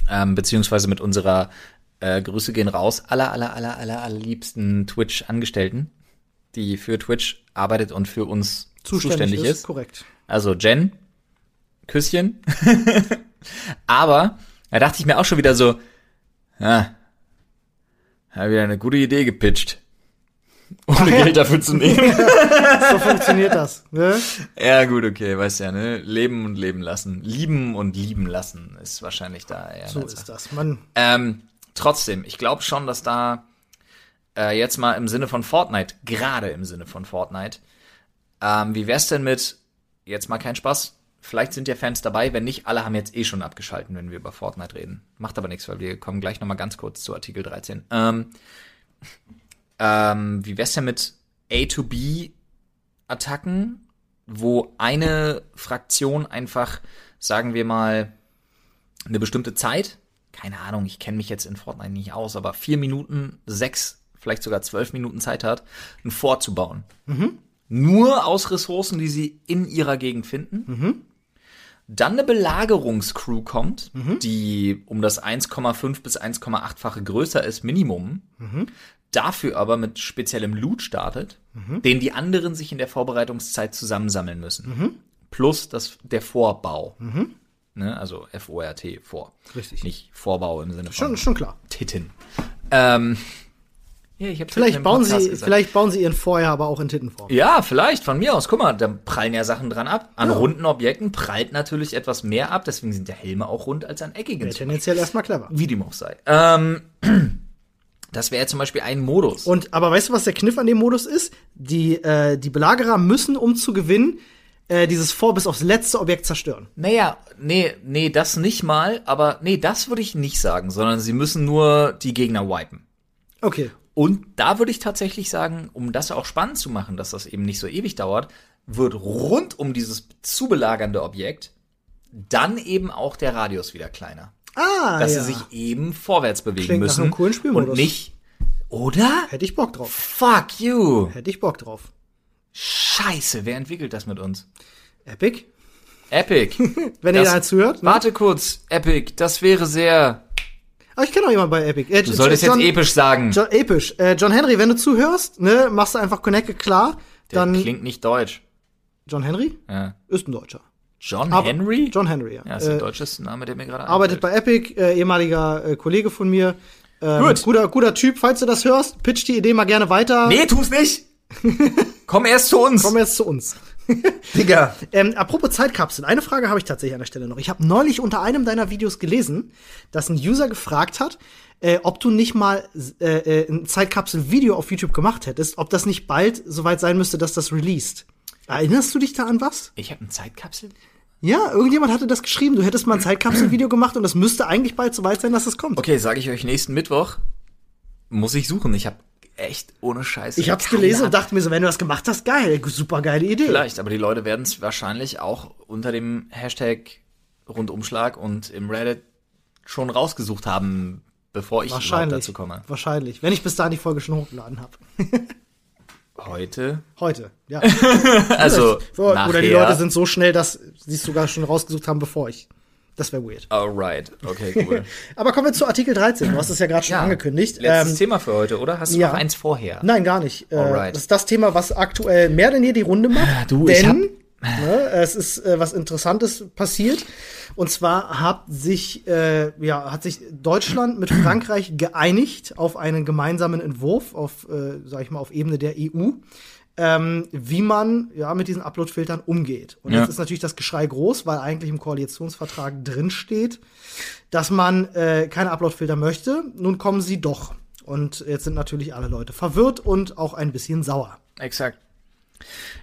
ähm, beziehungsweise mit unserer äh, Grüße gehen raus, aller, aller, aller, aller, aller liebsten Twitch-Angestellten, die für Twitch arbeitet und für uns zuständig, ist. Korrekt. Also Jen, Küsschen. (laughs) Aber da dachte ich mir auch schon wieder so, ja, habe wieder eine gute Idee gepitcht. (laughs) Ohne ja. Geld dafür zu nehmen. (laughs) So funktioniert das. Ne? Ja, gut, okay, weißt ja, ne? Leben und leben lassen. Lieben und lieben lassen ist wahrscheinlich da eher. So eine ist das. Man, Ähm, trotzdem, ich glaube schon, dass da äh, jetzt mal im Sinne von Fortnite, gerade im Sinne von Fortnite, Ähm, wie wär's denn mit, jetzt mal kein Spaß, vielleicht sind ja Fans dabei, wenn nicht, alle haben jetzt eh schon abgeschalten, wenn wir über Fortnite reden. Macht aber nichts, weil wir kommen gleich nochmal ganz kurz zu Artikel 13. Ähm, ähm, wie wär's denn mit A-to-B-Attacken, wo eine Fraktion einfach, sagen wir mal, eine bestimmte Zeit, keine Ahnung, ich kenne mich jetzt in Fortnite nicht aus, aber vier Minuten, sechs, vielleicht sogar zwölf Minuten Zeit hat, ein Fort zu bauen. Nur aus Ressourcen, die sie in ihrer Gegend finden. Dann eine Belagerungscrew kommt, die um das 1,5 bis 1,8-fache größer ist, Minimum. Dafür aber mit speziellem Loot startet, den die anderen sich in der Vorbereitungszeit zusammensammeln müssen. Plus das, der Vorbau. Ne? Also F-O-R-T, vor. Richtig. Nicht Vorbau im Sinne von Schon, schon klar. Titten. Ähm, ja, ich hab's Vielleicht bauen Podcast sie, gesagt. vielleicht bauen sie ihren Vorher aber auch in Tittenform. Ja, vielleicht, von mir aus. Guck mal, da prallen ja Sachen dran ab. An Ja. runden Objekten prallt natürlich etwas mehr ab, deswegen sind der Helme auch rund als an eckigen. Wäre tendenziell erstmal clever. Wie dem auch sei. Ähm, (clears throat) das wäre zum Beispiel ein Modus. Und aber weißt du, was der Kniff an dem Modus ist? Die, äh, die Belagerer müssen, um zu gewinnen, äh, dieses Vor bis aufs letzte Objekt zerstören. naja, nee, nee, das nicht mal, aber nee, das würde ich nicht sagen, sondern sie müssen nur die Gegner wipen. Okay. Und da würde ich tatsächlich sagen, um das auch spannend zu machen, dass das eben nicht so ewig dauert, wird rund um dieses zu belagernde Objekt dann eben auch der Radius wieder kleiner. Ah, Dass ja. sie sich eben vorwärts bewegen Klingt nach müssen. einem coolen Spielmodus. Und nicht, oder? Hätte ich Bock drauf. Fuck you. Hätte ich Bock drauf. Scheiße, wer entwickelt das mit uns? Epic? Epic. (laughs) Wenn Das- ihr da zuhört. Ne? Warte kurz, Epic, das wäre sehr. Aber ich kenne auch jemanden bei Epic. Äh, Du solltest jetzt episch sagen. John, episch. Äh, John Henry, wenn du zuhörst, ne, machst du einfach Connected klar. Der dann klingt nicht deutsch. John Henry Ja. ist ein Deutscher. John Aber- Henry? John Henry, ja. ja, ist der äh, deutscheste Name, der mir gerade arbeitet einfällt. bei Epic, äh, ehemaliger äh, Kollege von mir. Ähm, Gut. Guter, guter Typ, falls du das hörst, pitch die Idee mal gerne weiter. Nee, tu's nicht! (laughs) Komm erst zu uns! Komm jetzt zu uns. (laughs) Digga! Ähm, apropos Zeitkapsel, eine Frage habe ich tatsächlich an der Stelle noch. Ich habe neulich unter einem deiner Videos gelesen, dass ein User gefragt hat, äh, ob du nicht mal äh, äh, ein Zeitkapsel-Video auf YouTube gemacht hättest, ob das nicht bald soweit sein müsste, dass das released. Erinnerst du dich da an was? Ich habe eine Zeitkapsel? Ja, irgendjemand hatte das geschrieben. Du hättest mal ein Zeitkapsel-Video gemacht und das müsste eigentlich bald soweit sein, dass es kommt. Okay, sage ich euch nächsten Mittwoch. Muss ich suchen. Ich habe echt ohne Scheiß. Ich hab's gelesen und dachte mir so, wenn du das gemacht hast, geil, super geile Idee. Vielleicht, aber die Leute werden es wahrscheinlich auch unter dem Hashtag Rundumschlag und im Reddit schon rausgesucht haben, bevor ich überhaupt Wahrscheinlich. dazu komme. Wahrscheinlich. Wenn ich bis dahin die Folge schon hochgeladen habe. (laughs) Heute. Heute, ja. (laughs) Also, Oder nachher. die Leute sind so schnell, dass sie es sogar schon rausgesucht haben, bevor ich. Das wäre weird. Alright, okay, cool. (laughs) Aber kommen wir zu Artikel 13. Du hast es ja gerade schon Ja, angekündigt. Letztes Ähm, Thema für heute, oder? Hast du ja. noch eins vorher? nein, gar nicht. Äh, Alright. das ist das Thema, was aktuell mehr denn je die Runde macht. du, ich denn ne, es ist äh, was Interessantes passiert. Und zwar hat sich, äh, ja, hat sich Deutschland mit Frankreich geeinigt auf einen gemeinsamen Entwurf auf, äh, sag ich mal, auf Ebene der EU. Ähm, wie man ja mit diesen Upload-Filtern umgeht. Und Ja. jetzt ist natürlich das Geschrei groß, weil eigentlich im Koalitionsvertrag drin steht, dass man äh, keine Upload-Filter möchte. Nun kommen sie doch. Und jetzt sind natürlich alle Leute verwirrt und auch ein bisschen sauer. Exakt.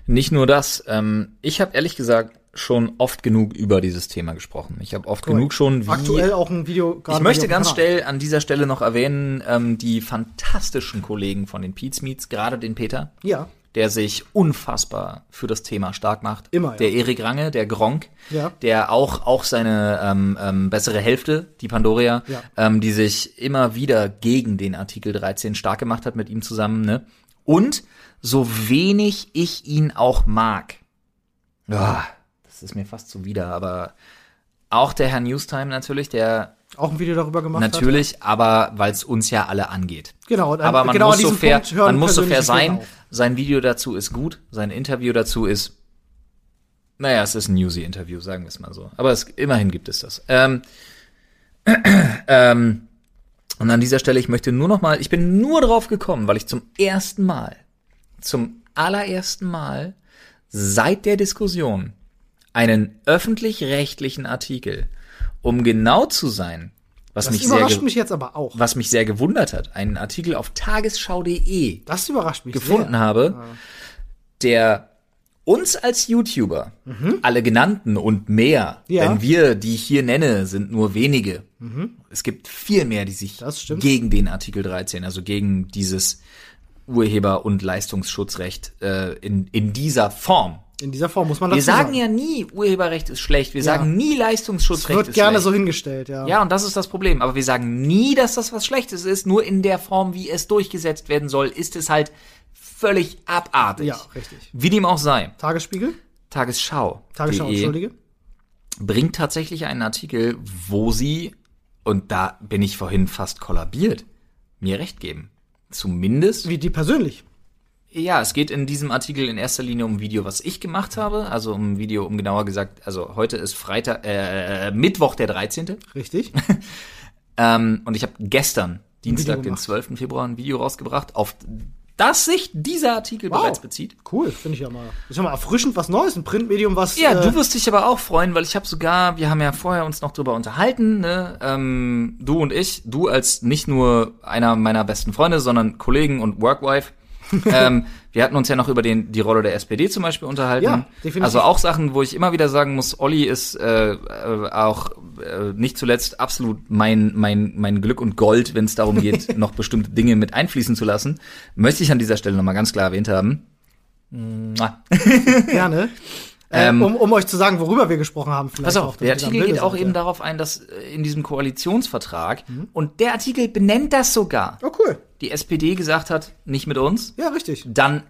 Nicht nur das. Ähm, ich habe ehrlich gesagt schon oft genug über dieses Thema gesprochen. Ich habe oft genug schon, wie Aktuell auch ein Video Ich möchte dem ganz schnell an dieser Stelle noch erwähnen, ähm, die fantastischen Kollegen von den Pete's Meets, gerade den Peter, Ja. Der sich unfassbar für das Thema stark macht. Immer, ja. Der Erik Range, der Gronk, Ja. der auch, auch seine ähm, ähm, bessere Hälfte, die Pandoria, Ja. ähm, die sich immer wieder gegen den Artikel 13 stark gemacht hat mit ihm zusammen. Ne? Und so wenig ich ihn auch mag, ja, das ist mir fast zuwider, aber auch der Herr Newstime natürlich, der Auch ein Video darüber gemacht hat. Natürlich, aber weil es uns ja alle angeht. Genau, Aber man genau muss so fair, man muss so fair sein. Sein Video dazu ist gut, sein Interview dazu ist, naja, es ist ein Newsy-Interview, sagen wir es mal so. Aber es, immerhin gibt es das. Ähm, (clears throat) ähm, und an dieser Stelle, ich möchte nur noch mal, ich bin nur drauf gekommen, weil ich zum ersten Mal, zum allerersten Mal seit der Diskussion einen öffentlich-rechtlichen Artikel, um genau zu sein, was Das mich sehr überrascht ge- mich jetzt aber auch. was mich sehr gewundert hat, einen Artikel auf tagesschau.de Das überrascht mich gefunden sehr. habe, der uns als YouTuber, alle genannten und mehr, Ja. denn wir, die ich hier nenne, sind nur wenige. Es gibt viel mehr, die sich gegen den Artikel 13, also gegen dieses Urheber- und Leistungsschutzrecht äh, in, in dieser Form. In dieser Form muss man Wir dazu sagen ja nie, Urheberrecht ist schlecht. Wir Ja. sagen nie, Es Leistungsschutzrecht wird ist gerne schlecht. so hingestellt, ja. Ja, und das ist das Problem. Aber wir sagen nie, dass das was Schlechtes ist. Nur in der Form, wie es durchgesetzt werden soll, ist es halt völlig abartig. Ja, richtig. Wie dem auch sei. Tagesspiegel? Tagesschau. Tagesschau, DE entschuldige. bringt tatsächlich einen Artikel, wo sie, und da bin ich vorhin fast kollabiert, mir recht geben. Zumindest Wie die persönlich. Ja, es geht in diesem Artikel in erster Linie um ein Video, was ich gemacht habe. Also um ein Video, um genauer gesagt, also heute ist Freitag, äh, Mittwoch der 13. Richtig. (laughs) Ähm, und ich habe gestern, Dienstag, den gemacht. 12. Februar, ein Video rausgebracht, auf das sich dieser Artikel Wow. bereits bezieht. Cool, finde ich ja mal. Ist ja mal erfrischend was Neues, ein Printmedium, was. Ja, äh, du wirst dich aber auch freuen, weil ich habe sogar, wir haben ja vorher uns noch drüber unterhalten, ne? ähm, du und ich, du als nicht nur einer meiner besten Freunde, sondern Kollegen und Workwife. (laughs) ähm, wir hatten uns ja noch über den, die Rolle der SPD zum Beispiel unterhalten. Ja, definitiv. Also auch Sachen, wo ich immer wieder sagen muss, Olli ist äh, äh, auch äh, nicht zuletzt absolut mein, mein, mein Glück und Gold, wenn es darum geht, (laughs) noch bestimmte Dinge mit einfließen zu lassen. Möchte ich an dieser Stelle nochmal ganz klar erwähnt haben. (laughs) Gerne. Ähm, äh, um, um euch zu sagen, worüber wir gesprochen haben, vielleicht auf, damit der Artikel geht auch eben darauf ein, dass äh, in diesem Koalitionsvertrag, und der Artikel benennt das sogar, Oh, cool. Die SPD gesagt hat, nicht mit uns, Ja, richtig. dann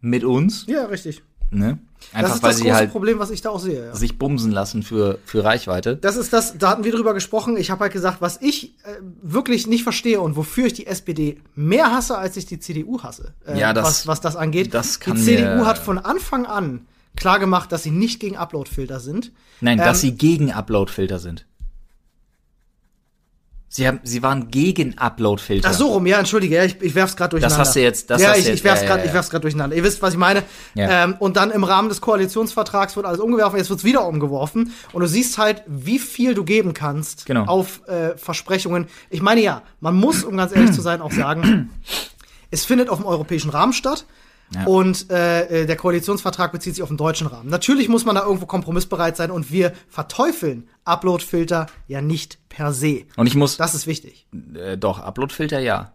mit uns, Ja, richtig. ne? Das Einfach ist weil das sie große halt Problem, was ich da auch sehe. Ja. sich bumsen lassen für, für Reichweite. Das ist das, da hatten wir drüber gesprochen. Ich habe halt gesagt, was ich äh, wirklich nicht verstehe und wofür ich die SPD mehr hasse, als ich die CDU hasse. Äh, Ja, das- was, was das angeht. das kann die CDU hat von Anfang an klar gemacht, dass sie nicht gegen Uploadfilter sind. Nein, Ähm, dass sie gegen Uploadfilter sind. Sie haben, sie waren gegen Uploadfilter. Ach so rum, ja, entschuldige, ja, ich, ich werf's gerade durcheinander. hast du jetzt- das ja, hast ich, jetzt- ich werf's ja, gerade, ja, ich werf's gerade durcheinander. Ihr wisst, was ich meine. Ja. Ähm, und dann im Rahmen des Koalitionsvertrags wird alles umgeworfen, jetzt wird's wieder umgeworfen und du siehst halt, wie viel du geben kannst Genau. auf äh, Versprechungen. Ich meine ja, man muss, um ganz ehrlich zu sein, auch sagen, (clears throat) es findet auf dem europäischen Rahmen statt. Ja. Und äh, äh, der Koalitionsvertrag bezieht sich auf den deutschen Rahmen. Natürlich muss man da irgendwo kompromissbereit sein und wir verteufeln Uploadfilter ja nicht per se. Und ich muss, Das ist wichtig. äh, doch, Uploadfilter ja.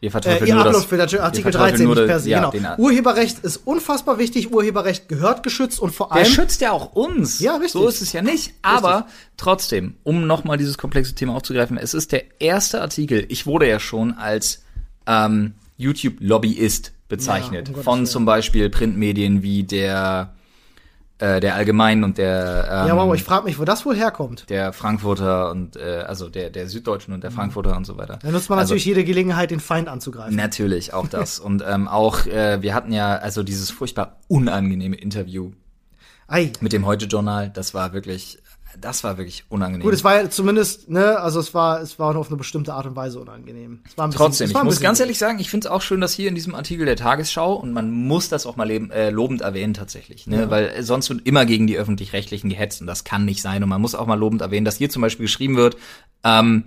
Wir Äh, verteufeln ihr nur das- Uploadfilter, wir Artikel verteufeln 13 nur nicht das- per se, ja, genau. Urheberrecht ist unfassbar wichtig, Urheberrecht gehört geschützt und vor Der allem schützt ja auch uns. Ja, richtig. So ist es ja nicht. Aber trotzdem, um nochmal dieses komplexe Thema aufzugreifen, es ist der erste Artikel. Ich wurde ja schon als ähm, YouTube-Lobbyist bezeichnet. Ja, um von zum Beispiel Printmedien wie der, äh, der Allgemeinen und der, ähm, Ja, wow, ich frage mich, wo das wohl herkommt. der Frankfurter und äh, also der, der Süddeutschen und der Frankfurter und so weiter. Da nutzt man also, natürlich jede Gelegenheit, den Feind anzugreifen. Natürlich, auch das. (laughs) und ähm, auch, äh, wir hatten ja also dieses furchtbar unangenehme Interview Ei. mit dem Heute-Journal. Das war wirklich, das war wirklich unangenehm. Gut, es war ja zumindest, ne, also es war, es war auf eine bestimmte Art und Weise unangenehm. Es war ein bisschen, Trotzdem, ich muss ganz ehrlich sagen, ich finde es auch schön, dass hier in diesem Artikel der Tagesschau, und man muss das auch mal leben, äh, lobend erwähnen tatsächlich, ne? weil äh, sonst wird immer gegen die Öffentlich-Rechtlichen gehetzt und das kann nicht sein. Und man muss auch mal lobend erwähnen, dass hier zum Beispiel geschrieben wird, ähm,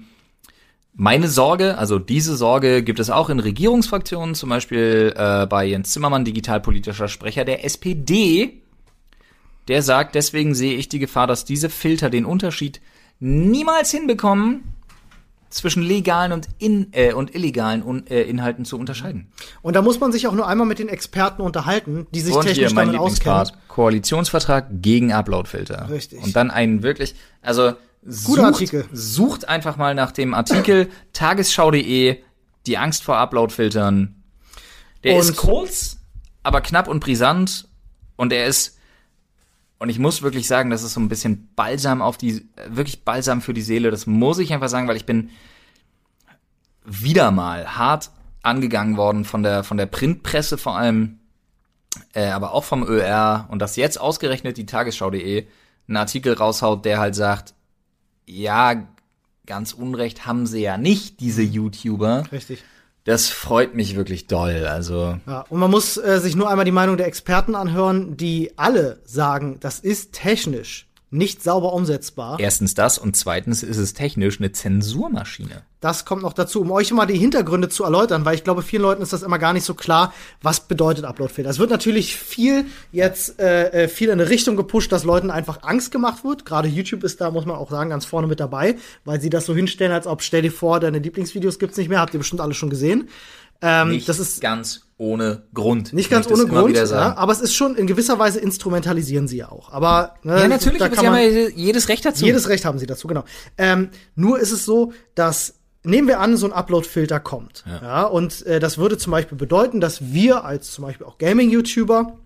meine Sorge, also diese Sorge gibt es auch in Regierungsfraktionen, zum Beispiel äh, bei Jens Zimmermann, digitalpolitischer Sprecher der SPD, der sagt, deswegen sehe ich die Gefahr, dass diese Filter den Unterschied niemals hinbekommen, zwischen legalen und, in, äh, und illegalen Un äh, Inhalten zu unterscheiden. Und da muss man sich auch nur einmal mit den Experten unterhalten, die sich und technisch hier mein damit auskennen. Koalitionsvertrag gegen Uploadfilter. Richtig. Und dann einen wirklich, also sucht, sucht einfach mal nach dem Artikel (laughs) tagesschau.de, die Angst vor Uploadfiltern. Der Und- ist kurz, aber knapp und brisant und er ist und ich muss wirklich sagen, das ist so ein bisschen Balsam auf die, wirklich Balsam für die Seele. Das muss ich einfach sagen, weil ich bin wieder mal hart angegangen worden von der, von der Printpresse vor allem, äh, aber auch vom ÖR und dass jetzt ausgerechnet die Tagesschau.de einen Artikel raushaut, der halt sagt, ja, ganz unrecht haben sie ja nicht, diese YouTuber. Richtig. Das freut mich wirklich doll. Also, Ja, und man muss äh, sich nur einmal die Meinung der Experten anhören, die alle sagen, das ist technisch nicht sauber umsetzbar. Erstens das und zweitens ist es technisch eine Zensurmaschine. Das kommt noch dazu, um euch mal die Hintergründe zu erläutern, weil ich glaube, vielen Leuten ist das immer gar nicht so klar, was bedeutet Uploadfilter. Es wird natürlich viel jetzt äh, äh, viel in eine Richtung gepusht, dass Leuten einfach Angst gemacht wird. Gerade YouTube ist da, muss man auch sagen, ganz vorne mit dabei, weil sie das so hinstellen, als ob stell dir vor, deine Lieblingsvideos gibt's nicht mehr, habt ihr bestimmt alle schon gesehen. Ähm, Nicht das ist ganz ohne Grund. nicht ganz ohne Grund, ja, sagen. aber es ist schon in gewisser Weise instrumentalisieren sie ja auch. Aber ne, Ja, natürlich, da aber kann sie haben man, ja jedes Recht dazu. jedes Recht haben sie dazu, genau. Ähm, nur ist es so, dass nehmen wir an, so ein Upload-Filter kommt. Ja. und äh, das würde zum Beispiel bedeuten, dass wir als zum Beispiel auch Gaming-YouTuber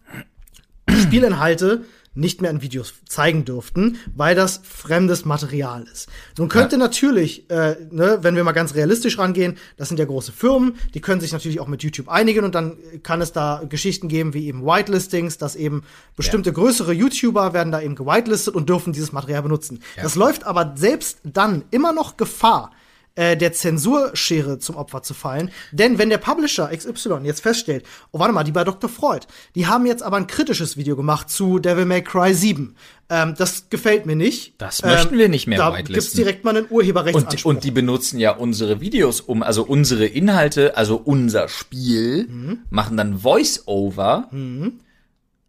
Spielinhalte nicht mehr in Videos zeigen dürften, weil das fremdes Material ist. Nun könnte natürlich, äh, ne, wenn wir mal ganz realistisch rangehen, das sind ja große Firmen, die können sich natürlich auch mit YouTube einigen und dann kann es da Geschichten geben wie eben Whitelistings, dass eben bestimmte größere YouTuber werden da eben gewhitelistet und dürfen dieses Material benutzen. Das läuft aber selbst dann immer noch Gefahr, äh, der Zensurschere zum Opfer zu fallen. Denn wenn der Publisher XY jetzt feststellt, oh warte mal, die bei Dr. Freud, die haben jetzt aber ein kritisches Video gemacht zu Devil May Cry 7. Ähm, das gefällt mir nicht. Das möchten wir nicht mehr Da whitelisten. gibt's direkt mal einen und, Urheberrechtsanspruch. und die benutzen ja unsere Videos, um, also unsere Inhalte, also unser Spiel, Mhm. machen dann Voice-Over.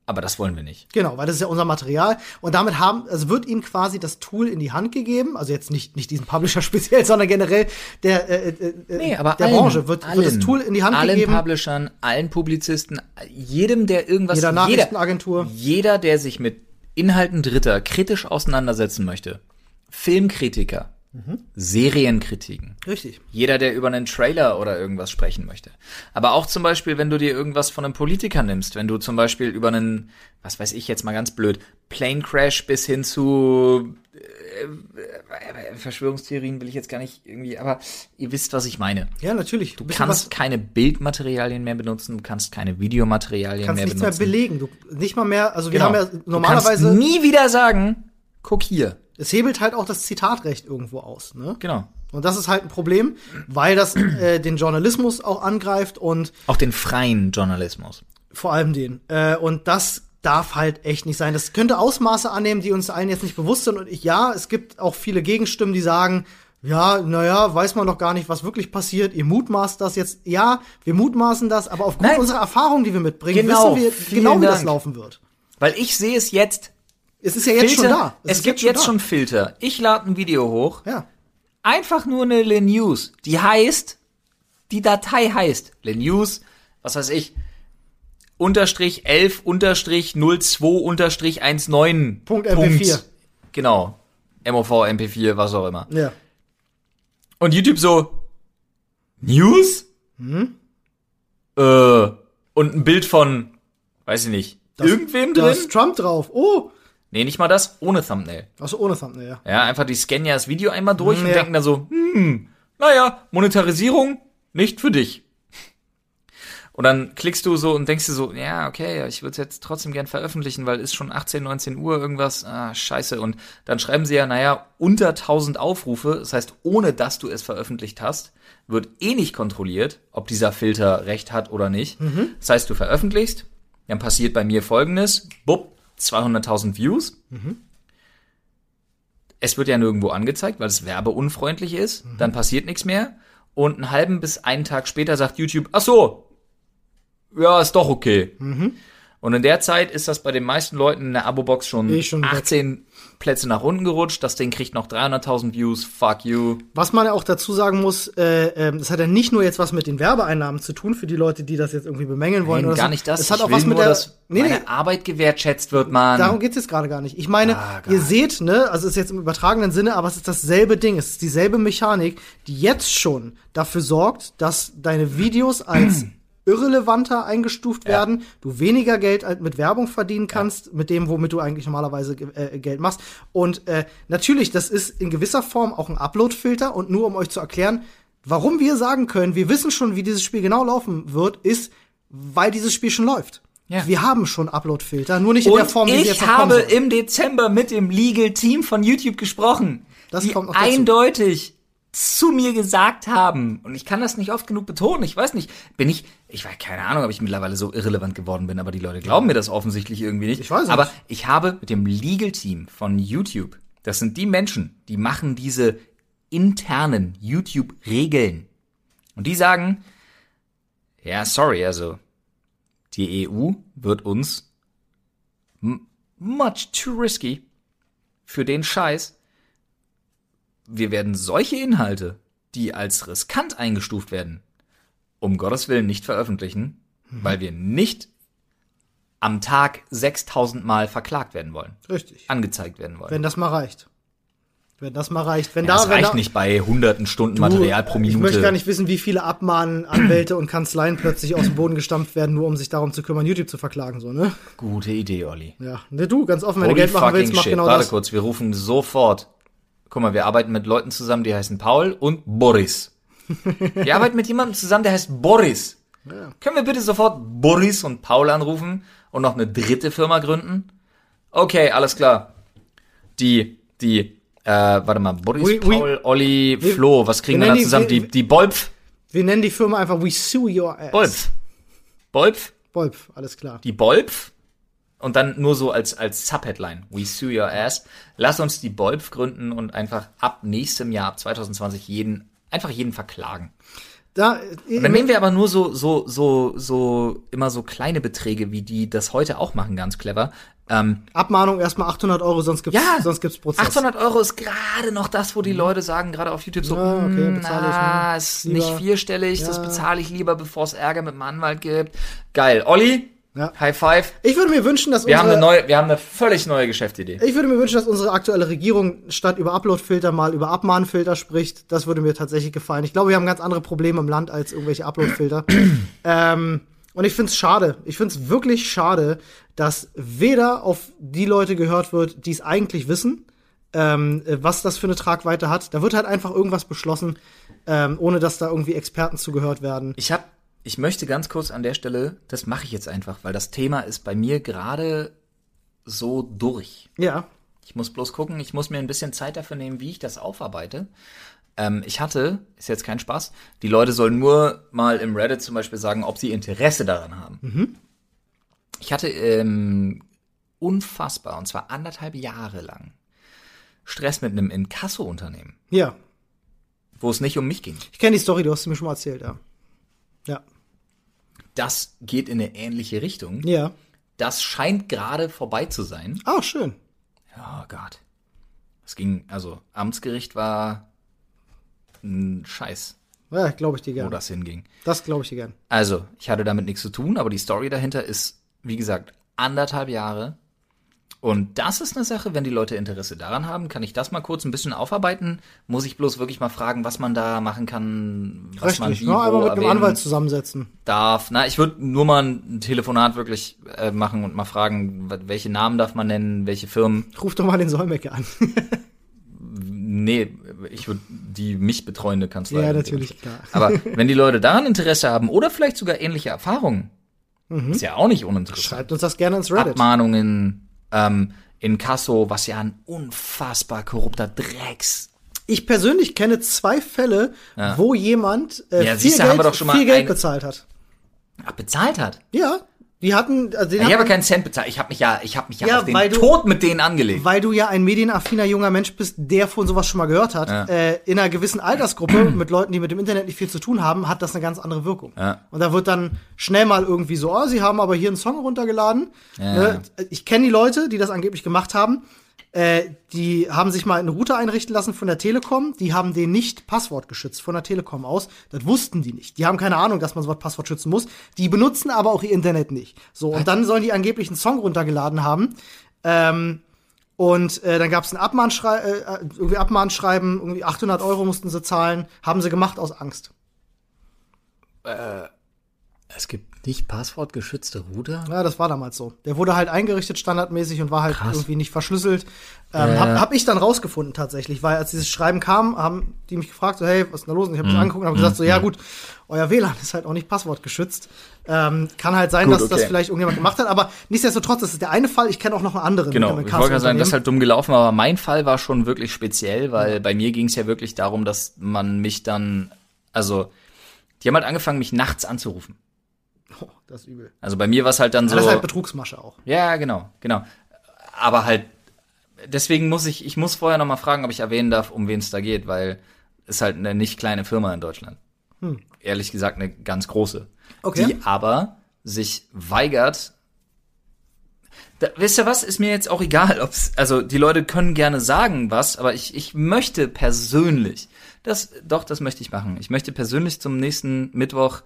Aber das wollen wir nicht. Genau, weil das ist ja unser Material. Und damit haben, also wird ihm quasi das Tool in die Hand gegeben, also jetzt nicht, nicht diesen Publisher (laughs) speziell, sondern generell der, äh, äh, Nee, aber der allen, Branche wird, wird das allen, Tool in die Hand allen gegeben. Publishern, allen Publizisten, jedem, der irgendwas, Jeder jeder, Nachrichtenagentur. jeder, der sich mit Inhalten Dritter kritisch auseinandersetzen möchte. Filmkritiker, Mhm. Serienkritiken, Richtig. jeder, der über einen Trailer oder irgendwas sprechen möchte. Aber auch zum Beispiel, wenn du dir irgendwas von einem Politiker nimmst, wenn du zum Beispiel über einen, was weiß ich jetzt mal ganz blöd, Plane Crash bis hin zu äh, Verschwörungstheorien will ich jetzt gar nicht irgendwie, aber ihr wisst, was ich meine. Ja, natürlich. Du kannst keine Bildmaterialien mehr benutzen, du kannst keine Videomaterialien kannst mehr nichts mehr benutzen. belegen. Du, nicht mal mehr, also wir Genau. haben ja du kannst normalerweise, nie wieder sagen, guck hier. Es hebelt halt auch das Zitatrecht irgendwo aus. Ne? Genau. Und das ist halt ein Problem, weil das äh, den Journalismus auch angreift und Auch den freien Journalismus. vor allem den. Äh, und das darf halt echt nicht sein. Das könnte Ausmaße annehmen, die uns allen jetzt nicht bewusst sind. Und ich, ja, es gibt auch viele Gegenstimmen, die sagen, ja, naja, weiß man doch gar nicht, was wirklich passiert. Ihr mutmaßt das jetzt. Ja, wir mutmaßen das, aber aufgrund Nein. unserer Erfahrungen, die wir mitbringen, Genau, wissen wir genau, wie das Dank. laufen wird. Weil ich sehe es jetzt. Es ist ja jetzt Filter, schon da. Es, ist gibt jetzt da. schon Filter. Ich lade ein Video hoch. Ja. Einfach nur eine Le News. Die heißt, die Datei heißt Le News, was weiß ich, unterstrich 11 unterstrich 02 unterstrich 19. Punkt MP4. Genau. MOV, MP4, was auch immer. Ja. Und YouTube so, News? Hm? Äh, und ein Bild von, weiß ich nicht, irgendwem Da drin? ist Trump drauf. Oh. Nee, nicht mal das, ohne Thumbnail. Achso, ohne Thumbnail, ja. Ja, einfach die scannen ja das Video einmal durch und Ja. denken dann so, hm, naja, Monetarisierung nicht für dich. Und dann klickst du so und denkst dir so, ja, okay, ich würde es jetzt trotzdem gern veröffentlichen, weil ist schon 18, 19 Uhr irgendwas, ah, scheiße. Und dann schreiben sie ja, naja, unter 1000 Aufrufe, das heißt, ohne dass du es veröffentlicht hast, wird eh nicht kontrolliert, ob dieser Filter recht hat oder nicht. Das heißt, du veröffentlichst, dann passiert bei mir folgendes, bupp, 200.000 Views, es wird ja nirgendwo angezeigt, weil es werbeunfreundlich ist. Dann passiert nichts mehr. Und einen halben bis einen Tag später sagt YouTube, ach so, ja, ist doch okay. Und in der Zeit ist das bei den meisten Leuten in der Abo-Box schon, Eh schon weg. 18 Plätze nach unten gerutscht. Das Ding kriegt noch 300.000 Views. Fuck you. Was man auch dazu sagen muss, äh, ähm, das hat ja nicht nur jetzt was mit den Werbeeinnahmen zu tun, für die Leute, die das jetzt irgendwie bemängeln wollen. Nein, oder gar so. nicht das. Es hat Ich auch was mit nur, der. nee, nee, Arbeit gewertschätzt wird, Mann. darum geht's jetzt gerade gar nicht. Ich meine, Ah, ihr seht, ne, also es ist jetzt im übertragenen Sinne, aber es ist dasselbe Ding, es ist dieselbe Mechanik, die jetzt schon dafür sorgt, dass deine Videos als (clears throat) irrelevanter eingestuft werden, du weniger Geld mit Werbung verdienen kannst, mit dem, womit du eigentlich normalerweise äh, Geld machst. Und äh, natürlich, das ist in gewisser Form auch ein Upload-Filter. Und nur um euch zu erklären, warum wir sagen können, wir wissen schon, wie dieses Spiel genau laufen wird, ist, weil dieses Spiel schon läuft. Ja. Wir haben schon Upload-Filter, nur nicht in der Form, wie sie jetzt ich noch kommen habe im Dezember mit dem Legal Team von YouTube gesprochen. Das die kommt noch dazu. eindeutig zu mir gesagt haben, und ich kann das nicht oft genug betonen, ich weiß nicht, bin ich, ich weiß keine Ahnung, ob ich mittlerweile so irrelevant geworden bin, aber die Leute glauben mir das offensichtlich irgendwie nicht. Ich weiß es aber nicht. ich habe mit dem Legal Team von YouTube, das sind die Menschen, die machen diese internen YouTube-Regeln. Und die sagen, ja, sorry, also die EU wird uns much too risky für den Scheiß. Wir werden solche Inhalte, die als riskant eingestuft werden, um Gottes Willen nicht veröffentlichen, weil wir nicht am Tag 6000 Mal verklagt werden wollen, Richtig. angezeigt werden wollen. Wenn das mal reicht. Wenn das mal reicht. Wenn ja, das da, wenn reicht da, nicht bei hunderten Stunden Material pro Minute. Ich möchte gar nicht wissen, wie viele Abmahnanwälte und Kanzleien plötzlich aus dem Boden gestampft werden, nur um sich darum zu kümmern, YouTube zu verklagen, so, ne? Gute Idee, Olli. Ja. Ne, du, ganz offen, wenn Holy du Geld machen willst, mach shit. genau Warte das. kurz, wir rufen sofort. Guck mal, wir arbeiten mit Leuten zusammen, die heißen Paul und Boris. (laughs) wir arbeiten mit jemandem zusammen, der heißt Boris. Können wir bitte sofort Boris und Paul anrufen und noch eine dritte Firma gründen? Okay, alles klar. Die, die, äh, warte mal, Boris, We- we- Paul, Olli, Flo, was kriegen wir da die- zusammen? wir- Die, die Bolpf, Wir nennen die Firma einfach We Sue Your Ass. Bolpf, Bolpf, Bolpf, alles klar. die Bolpf und dann nur so als, als Subheadline. We sue your ass. Lass uns die Bolpf gründen und einfach ab nächstem Jahr, ab 2020 jeden, einfach jeden verklagen. Da, äh, Und dann nehmen wir aber nur so, so, so, so, immer so kleine Beträge, wie die das heute auch machen, ganz clever. Ähm, Abmahnung erstmal 800 Euro, sonst gibt's, ja, sonst gibt's Prozess. 800 Euro ist gerade noch das, wo die Leute sagen, gerade auf YouTube so, Ja, okay, "Hm, bezahle ich, na, hm, ist lieber." nicht vierstellig, das Ja. bezahle ich lieber, bevor es Ärger mit dem Anwalt gibt. Geil. Olli, Ja. High Five. Ich würde mir wünschen, dass Wir haben unsere, eine neue, wir haben eine völlig neue Geschäftsidee. ich würde mir wünschen, dass unsere aktuelle Regierung statt über Uploadfilter mal über Abmahnfilter spricht. Das würde mir tatsächlich gefallen. Ich glaube, wir haben ganz andere Probleme im Land als irgendwelche Uploadfilter. (clears throat) ähm, und ich finde es schade. Ich finde es wirklich schade, dass weder auf die Leute gehört wird, die es eigentlich wissen, ähm, äh, was das für eine Tragweite hat. Da wird halt einfach irgendwas beschlossen, ähm, ohne dass da irgendwie Experten zugehört werden. Ich habe, ich möchte ganz kurz an der Stelle, das mache ich jetzt einfach, weil das Thema ist bei mir gerade so durch. Ja. Ich muss bloß gucken, ich muss mir ein bisschen Zeit dafür nehmen, wie ich das aufarbeite. Ähm, ich hatte, ist jetzt kein Spaß, die Leute sollen nur mal im Reddit zum Beispiel sagen, ob sie Interesse daran haben. Ich hatte ähm, unfassbar, und zwar anderthalb Jahre lang, Stress mit einem Inkasso-Unternehmen, Ja. wo es nicht um mich ging. Ich kenne die Story, du hast sie mir schon mal erzählt, ja. Ja. Das geht in eine ähnliche Richtung. Ja. Das scheint gerade vorbei zu sein. Ah, schön. Oh Gott. Es ging, also Amtsgericht war ein Scheiß, Ja, glaube ich dir wo gern. das hinging. Das glaube ich dir gern. Also, ich hatte damit nichts zu tun, aber die Story dahinter ist, wie gesagt, anderthalb Jahre. Und das ist eine Sache, wenn die Leute Interesse daran haben, kann ich das mal kurz ein bisschen aufarbeiten. Muss ich bloß wirklich mal fragen, was man da machen kann, was man Richtig, wie ne? Einmal mit einem Anwalt zusammensetzen. darf. Na, ich würde nur mal ein Telefonat wirklich äh, machen und mal fragen, welche Namen darf man nennen, welche Firmen. Ruf doch mal den Solmecke an. (laughs) Nee, ich würde die mich betreuende Kanzlei. Ja, natürlich, (laughs) klar. Aber (laughs) wenn die Leute daran Interesse haben oder vielleicht sogar ähnliche Erfahrungen, ist ja auch nicht uninteressant. Schreibt uns das gerne ins Reddit. Abmahnungen, ähm, Inkasso, was ja ein unfassbar korrupter Drecks. Ich persönlich kenne zwei Fälle, wo jemand äh, Ja, viel, siehst du, Geld, haben wir doch schon mal viel Geld bezahlt hat. Ach, bezahlt hat. Ja, die hatten, also Ich habe hatten, keinen Cent bezahlt. Ich habe mich ja, ich habe mich ja, Ja, auf den du- Tod mit denen angelegt. weil du ja ein medienaffiner junger Mensch bist, der von sowas schon mal gehört hat. Ja. Äh, in einer gewissen Altersgruppe (clears throat) mit Leuten, die mit dem Internet nicht viel zu tun haben, hat das eine ganz andere Wirkung. Ja. Und da wird dann schnell mal irgendwie so, oh, sie haben aber hier einen Song runtergeladen. Ne? Ich kenne die Leute, die das angeblich gemacht haben. Äh, die haben sich mal einen Router einrichten lassen von der Telekom. Die haben den nicht passwortgeschützt von der Telekom aus. Das wussten die nicht. Die haben keine Ahnung, dass man sowas Passwort schützen muss. Die benutzen aber auch ihr Internet nicht. So, und dann sollen die angeblich einen Song runtergeladen haben. Ähm, und äh, dann gab es ein Abmahnschrei äh, irgendwie Abmahnschreiben, irgendwie 800 Euro mussten sie zahlen. Haben sie gemacht aus Angst. Es gibt Nicht passwortgeschützte Router? Ja, das war damals so. Der wurde halt eingerichtet standardmäßig und war halt Krass. irgendwie nicht verschlüsselt. Ähm, Ja. hab, hab ich dann rausgefunden tatsächlich, weil als dieses Schreiben kam, haben die mich gefragt, so, hey, was ist denn da los? Und ich habe Mhm. das angeguckt und habe gesagt, so, ja gut, euer WLAN ist halt auch nicht passwortgeschützt. Ähm, kann halt sein, Gut, dass das okay. vielleicht irgendjemand gemacht hat, aber nichtsdestotrotz, das ist der eine Fall. Ich kenne auch noch einen anderen. Genau, ich wollte gerade sagen, das ist halt dumm gelaufen, aber mein Fall war schon wirklich speziell, weil bei mir ging es ja wirklich darum, dass man mich dann, also, die haben halt angefangen, mich nachts anzurufen. Oh, das ist übel. Also bei mir war es halt dann so. Das ist halt Betrugsmasche auch. Ja, genau, genau. Aber halt, deswegen muss ich, ich muss vorher noch mal fragen, ob ich erwähnen darf, um wen es da geht, weil es halt eine nicht kleine Firma in Deutschland. Ehrlich gesagt eine ganz große. Okay. Die aber sich weigert. Da, wisst ihr was? Ist mir jetzt auch egal, ob's, also die Leute können gerne sagen was, aber ich, ich möchte persönlich, das, doch, das möchte ich machen. Ich möchte persönlich zum nächsten Mittwoch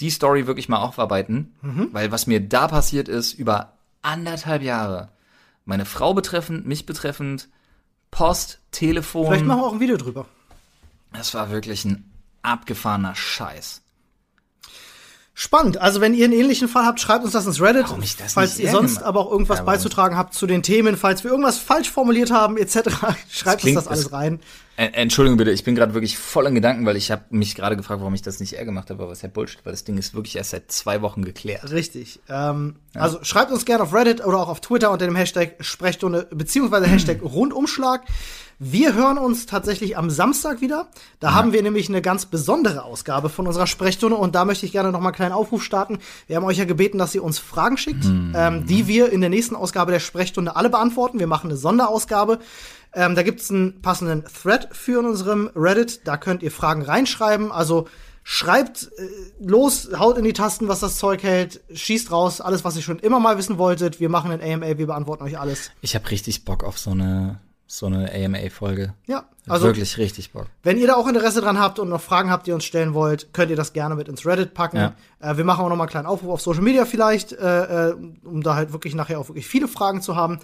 die Story wirklich mal aufarbeiten, weil was mir da passiert ist, über anderthalb Jahre, meine Frau betreffend, mich betreffend, Post, Telefon, Vielleicht machen wir auch ein Video drüber. das war wirklich ein abgefahrener Scheiß. Spannend. Also wenn ihr einen ähnlichen Fall habt, schreibt uns das ins Reddit. Warum ich das falls ihr sonst gemacht- aber auch irgendwas Ja, beizutragen habt zu den Themen, falls wir irgendwas falsch formuliert haben, etc., (laughs) schreibt klingt- uns das alles rein. Entschuldigung bitte, ich bin gerade wirklich voll in Gedanken, weil ich habe mich gerade gefragt, warum ich das nicht eher gemacht habe, aber ist ja Bullshit, weil das Ding ist wirklich erst seit zwei Wochen geklärt. Richtig. Ähm, Also schreibt uns gerne auf Reddit oder auch auf Twitter unter dem Hashtag Sprechstunde beziehungsweise Hashtag Rundumschlag. Wir hören uns tatsächlich am Samstag wieder. Da haben wir nämlich eine ganz besondere Ausgabe von unserer Sprechstunde und da möchte ich gerne noch mal einen kleinen Aufruf starten. Wir haben euch ja gebeten, dass ihr uns Fragen schickt, ähm, die wir in der nächsten Ausgabe der Sprechstunde alle beantworten. Wir machen eine Sonderausgabe. Ähm, da gibt's einen passenden Thread für in unserem Reddit. Da könnt ihr Fragen reinschreiben. Also schreibt äh, los, haut in die Tasten, was das Zeug hält, schießt raus, alles, was ihr schon immer mal wissen wolltet. Wir machen ein AMA, wir beantworten euch alles. Ich habe richtig Bock auf so eine so eine AMA-Folge. Ja, also wirklich richtig Bock. wenn ihr da auch Interesse dran habt und noch Fragen habt, die ihr uns stellen wollt, könnt ihr das gerne mit ins Reddit packen. Ja. Äh, wir machen auch noch mal einen kleinen Aufruf auf Social Media vielleicht, äh, äh, um da halt wirklich nachher auch wirklich viele Fragen zu haben.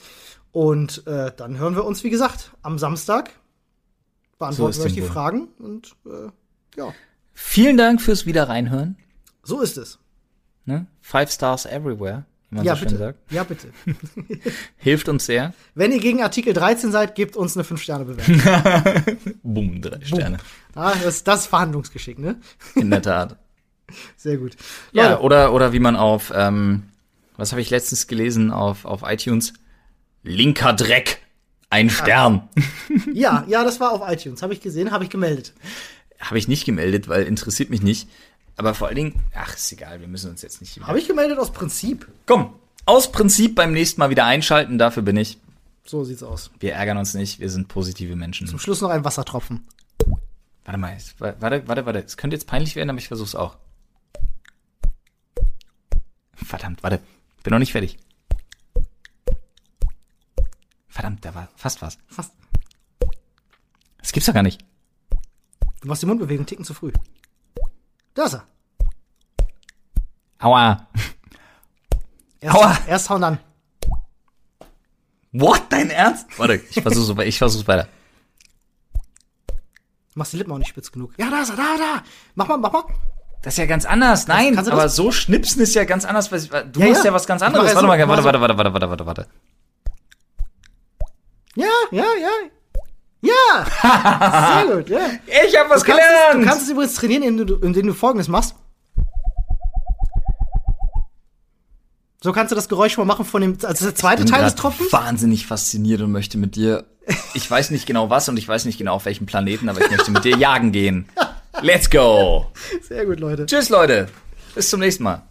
Und äh, dann hören wir uns, wie gesagt, am Samstag. Beantworten So wir euch die wohl. Fragen und äh, ja, Vielen Dank fürs wieder reinhören. so ist es. Ne? Five Stars everywhere, wie man Ja, so schön bitte. sagt. Ja, bitte. (laughs) Hilft uns sehr. Wenn ihr gegen Artikel 13 seid, gebt uns eine 5-Sterne-Bewertung. (laughs) Boom, drei Sterne. ah, das, das ist Verhandlungsgeschick, ne? In der Tat. (laughs) Sehr gut. Ja, Leute, oder, oder wie man auf, ähm, was habe ich letztens gelesen auf, auf iTunes? Linker Dreck. Ein Stern. ja, ja, das war auf iTunes. Habe ich gesehen, habe ich gemeldet. Habe ich nicht gemeldet, weil interessiert mich nicht. Aber vor allen Dingen, ach, ist egal, wir müssen uns jetzt nicht. Habe ich gemeldet aus Prinzip. Komm, aus Prinzip beim nächsten Mal wieder einschalten, dafür bin ich. So sieht's aus. Wir ärgern uns nicht, wir sind positive Menschen. Zum Schluss noch ein Wassertropfen. Warte mal, warte, warte, warte. Es könnte jetzt peinlich werden, aber ich versuch's auch. Verdammt, warte. Bin noch nicht fertig. Verdammt, da war fast was. Fast. Das gibt's doch gar nicht. Du machst die Mundbewegung Ticken zu früh. Da ist er. Aua. Erst, Aua. erst hauen dann. What? Dein Ernst? Warte, ich versuch's, ich versuch's weiter. Du machst die Lippen auch nicht spitz genug. Ja, da ist er, da, da. Mach mal, mach mal. Das ist ja ganz anders. Nein, du aber das? so schnipsen ist ja ganz anders. weil- Du Ja, machst ja. ja was ganz anderes. Warte so, mal, warte, so. warte, warte, warte, warte, warte, warte. Ja, ja, ja. Ja! Sehr gut, ja. Ich habe was Du kannst, es, du kannst es übrigens trainieren, indem du, indem du folgendes machst. So kannst du das Geräusch mal machen von dem, also der zweite Teil des Tropfens. wahnsinnig fasziniert und möchte mit dir. Ich weiß nicht genau was und ich weiß nicht genau auf welchem Planeten, aber ich möchte mit dir jagen gehen. Let's go. Sehr gut, Leute. Tschüss, Leute. Bis zum nächsten Mal.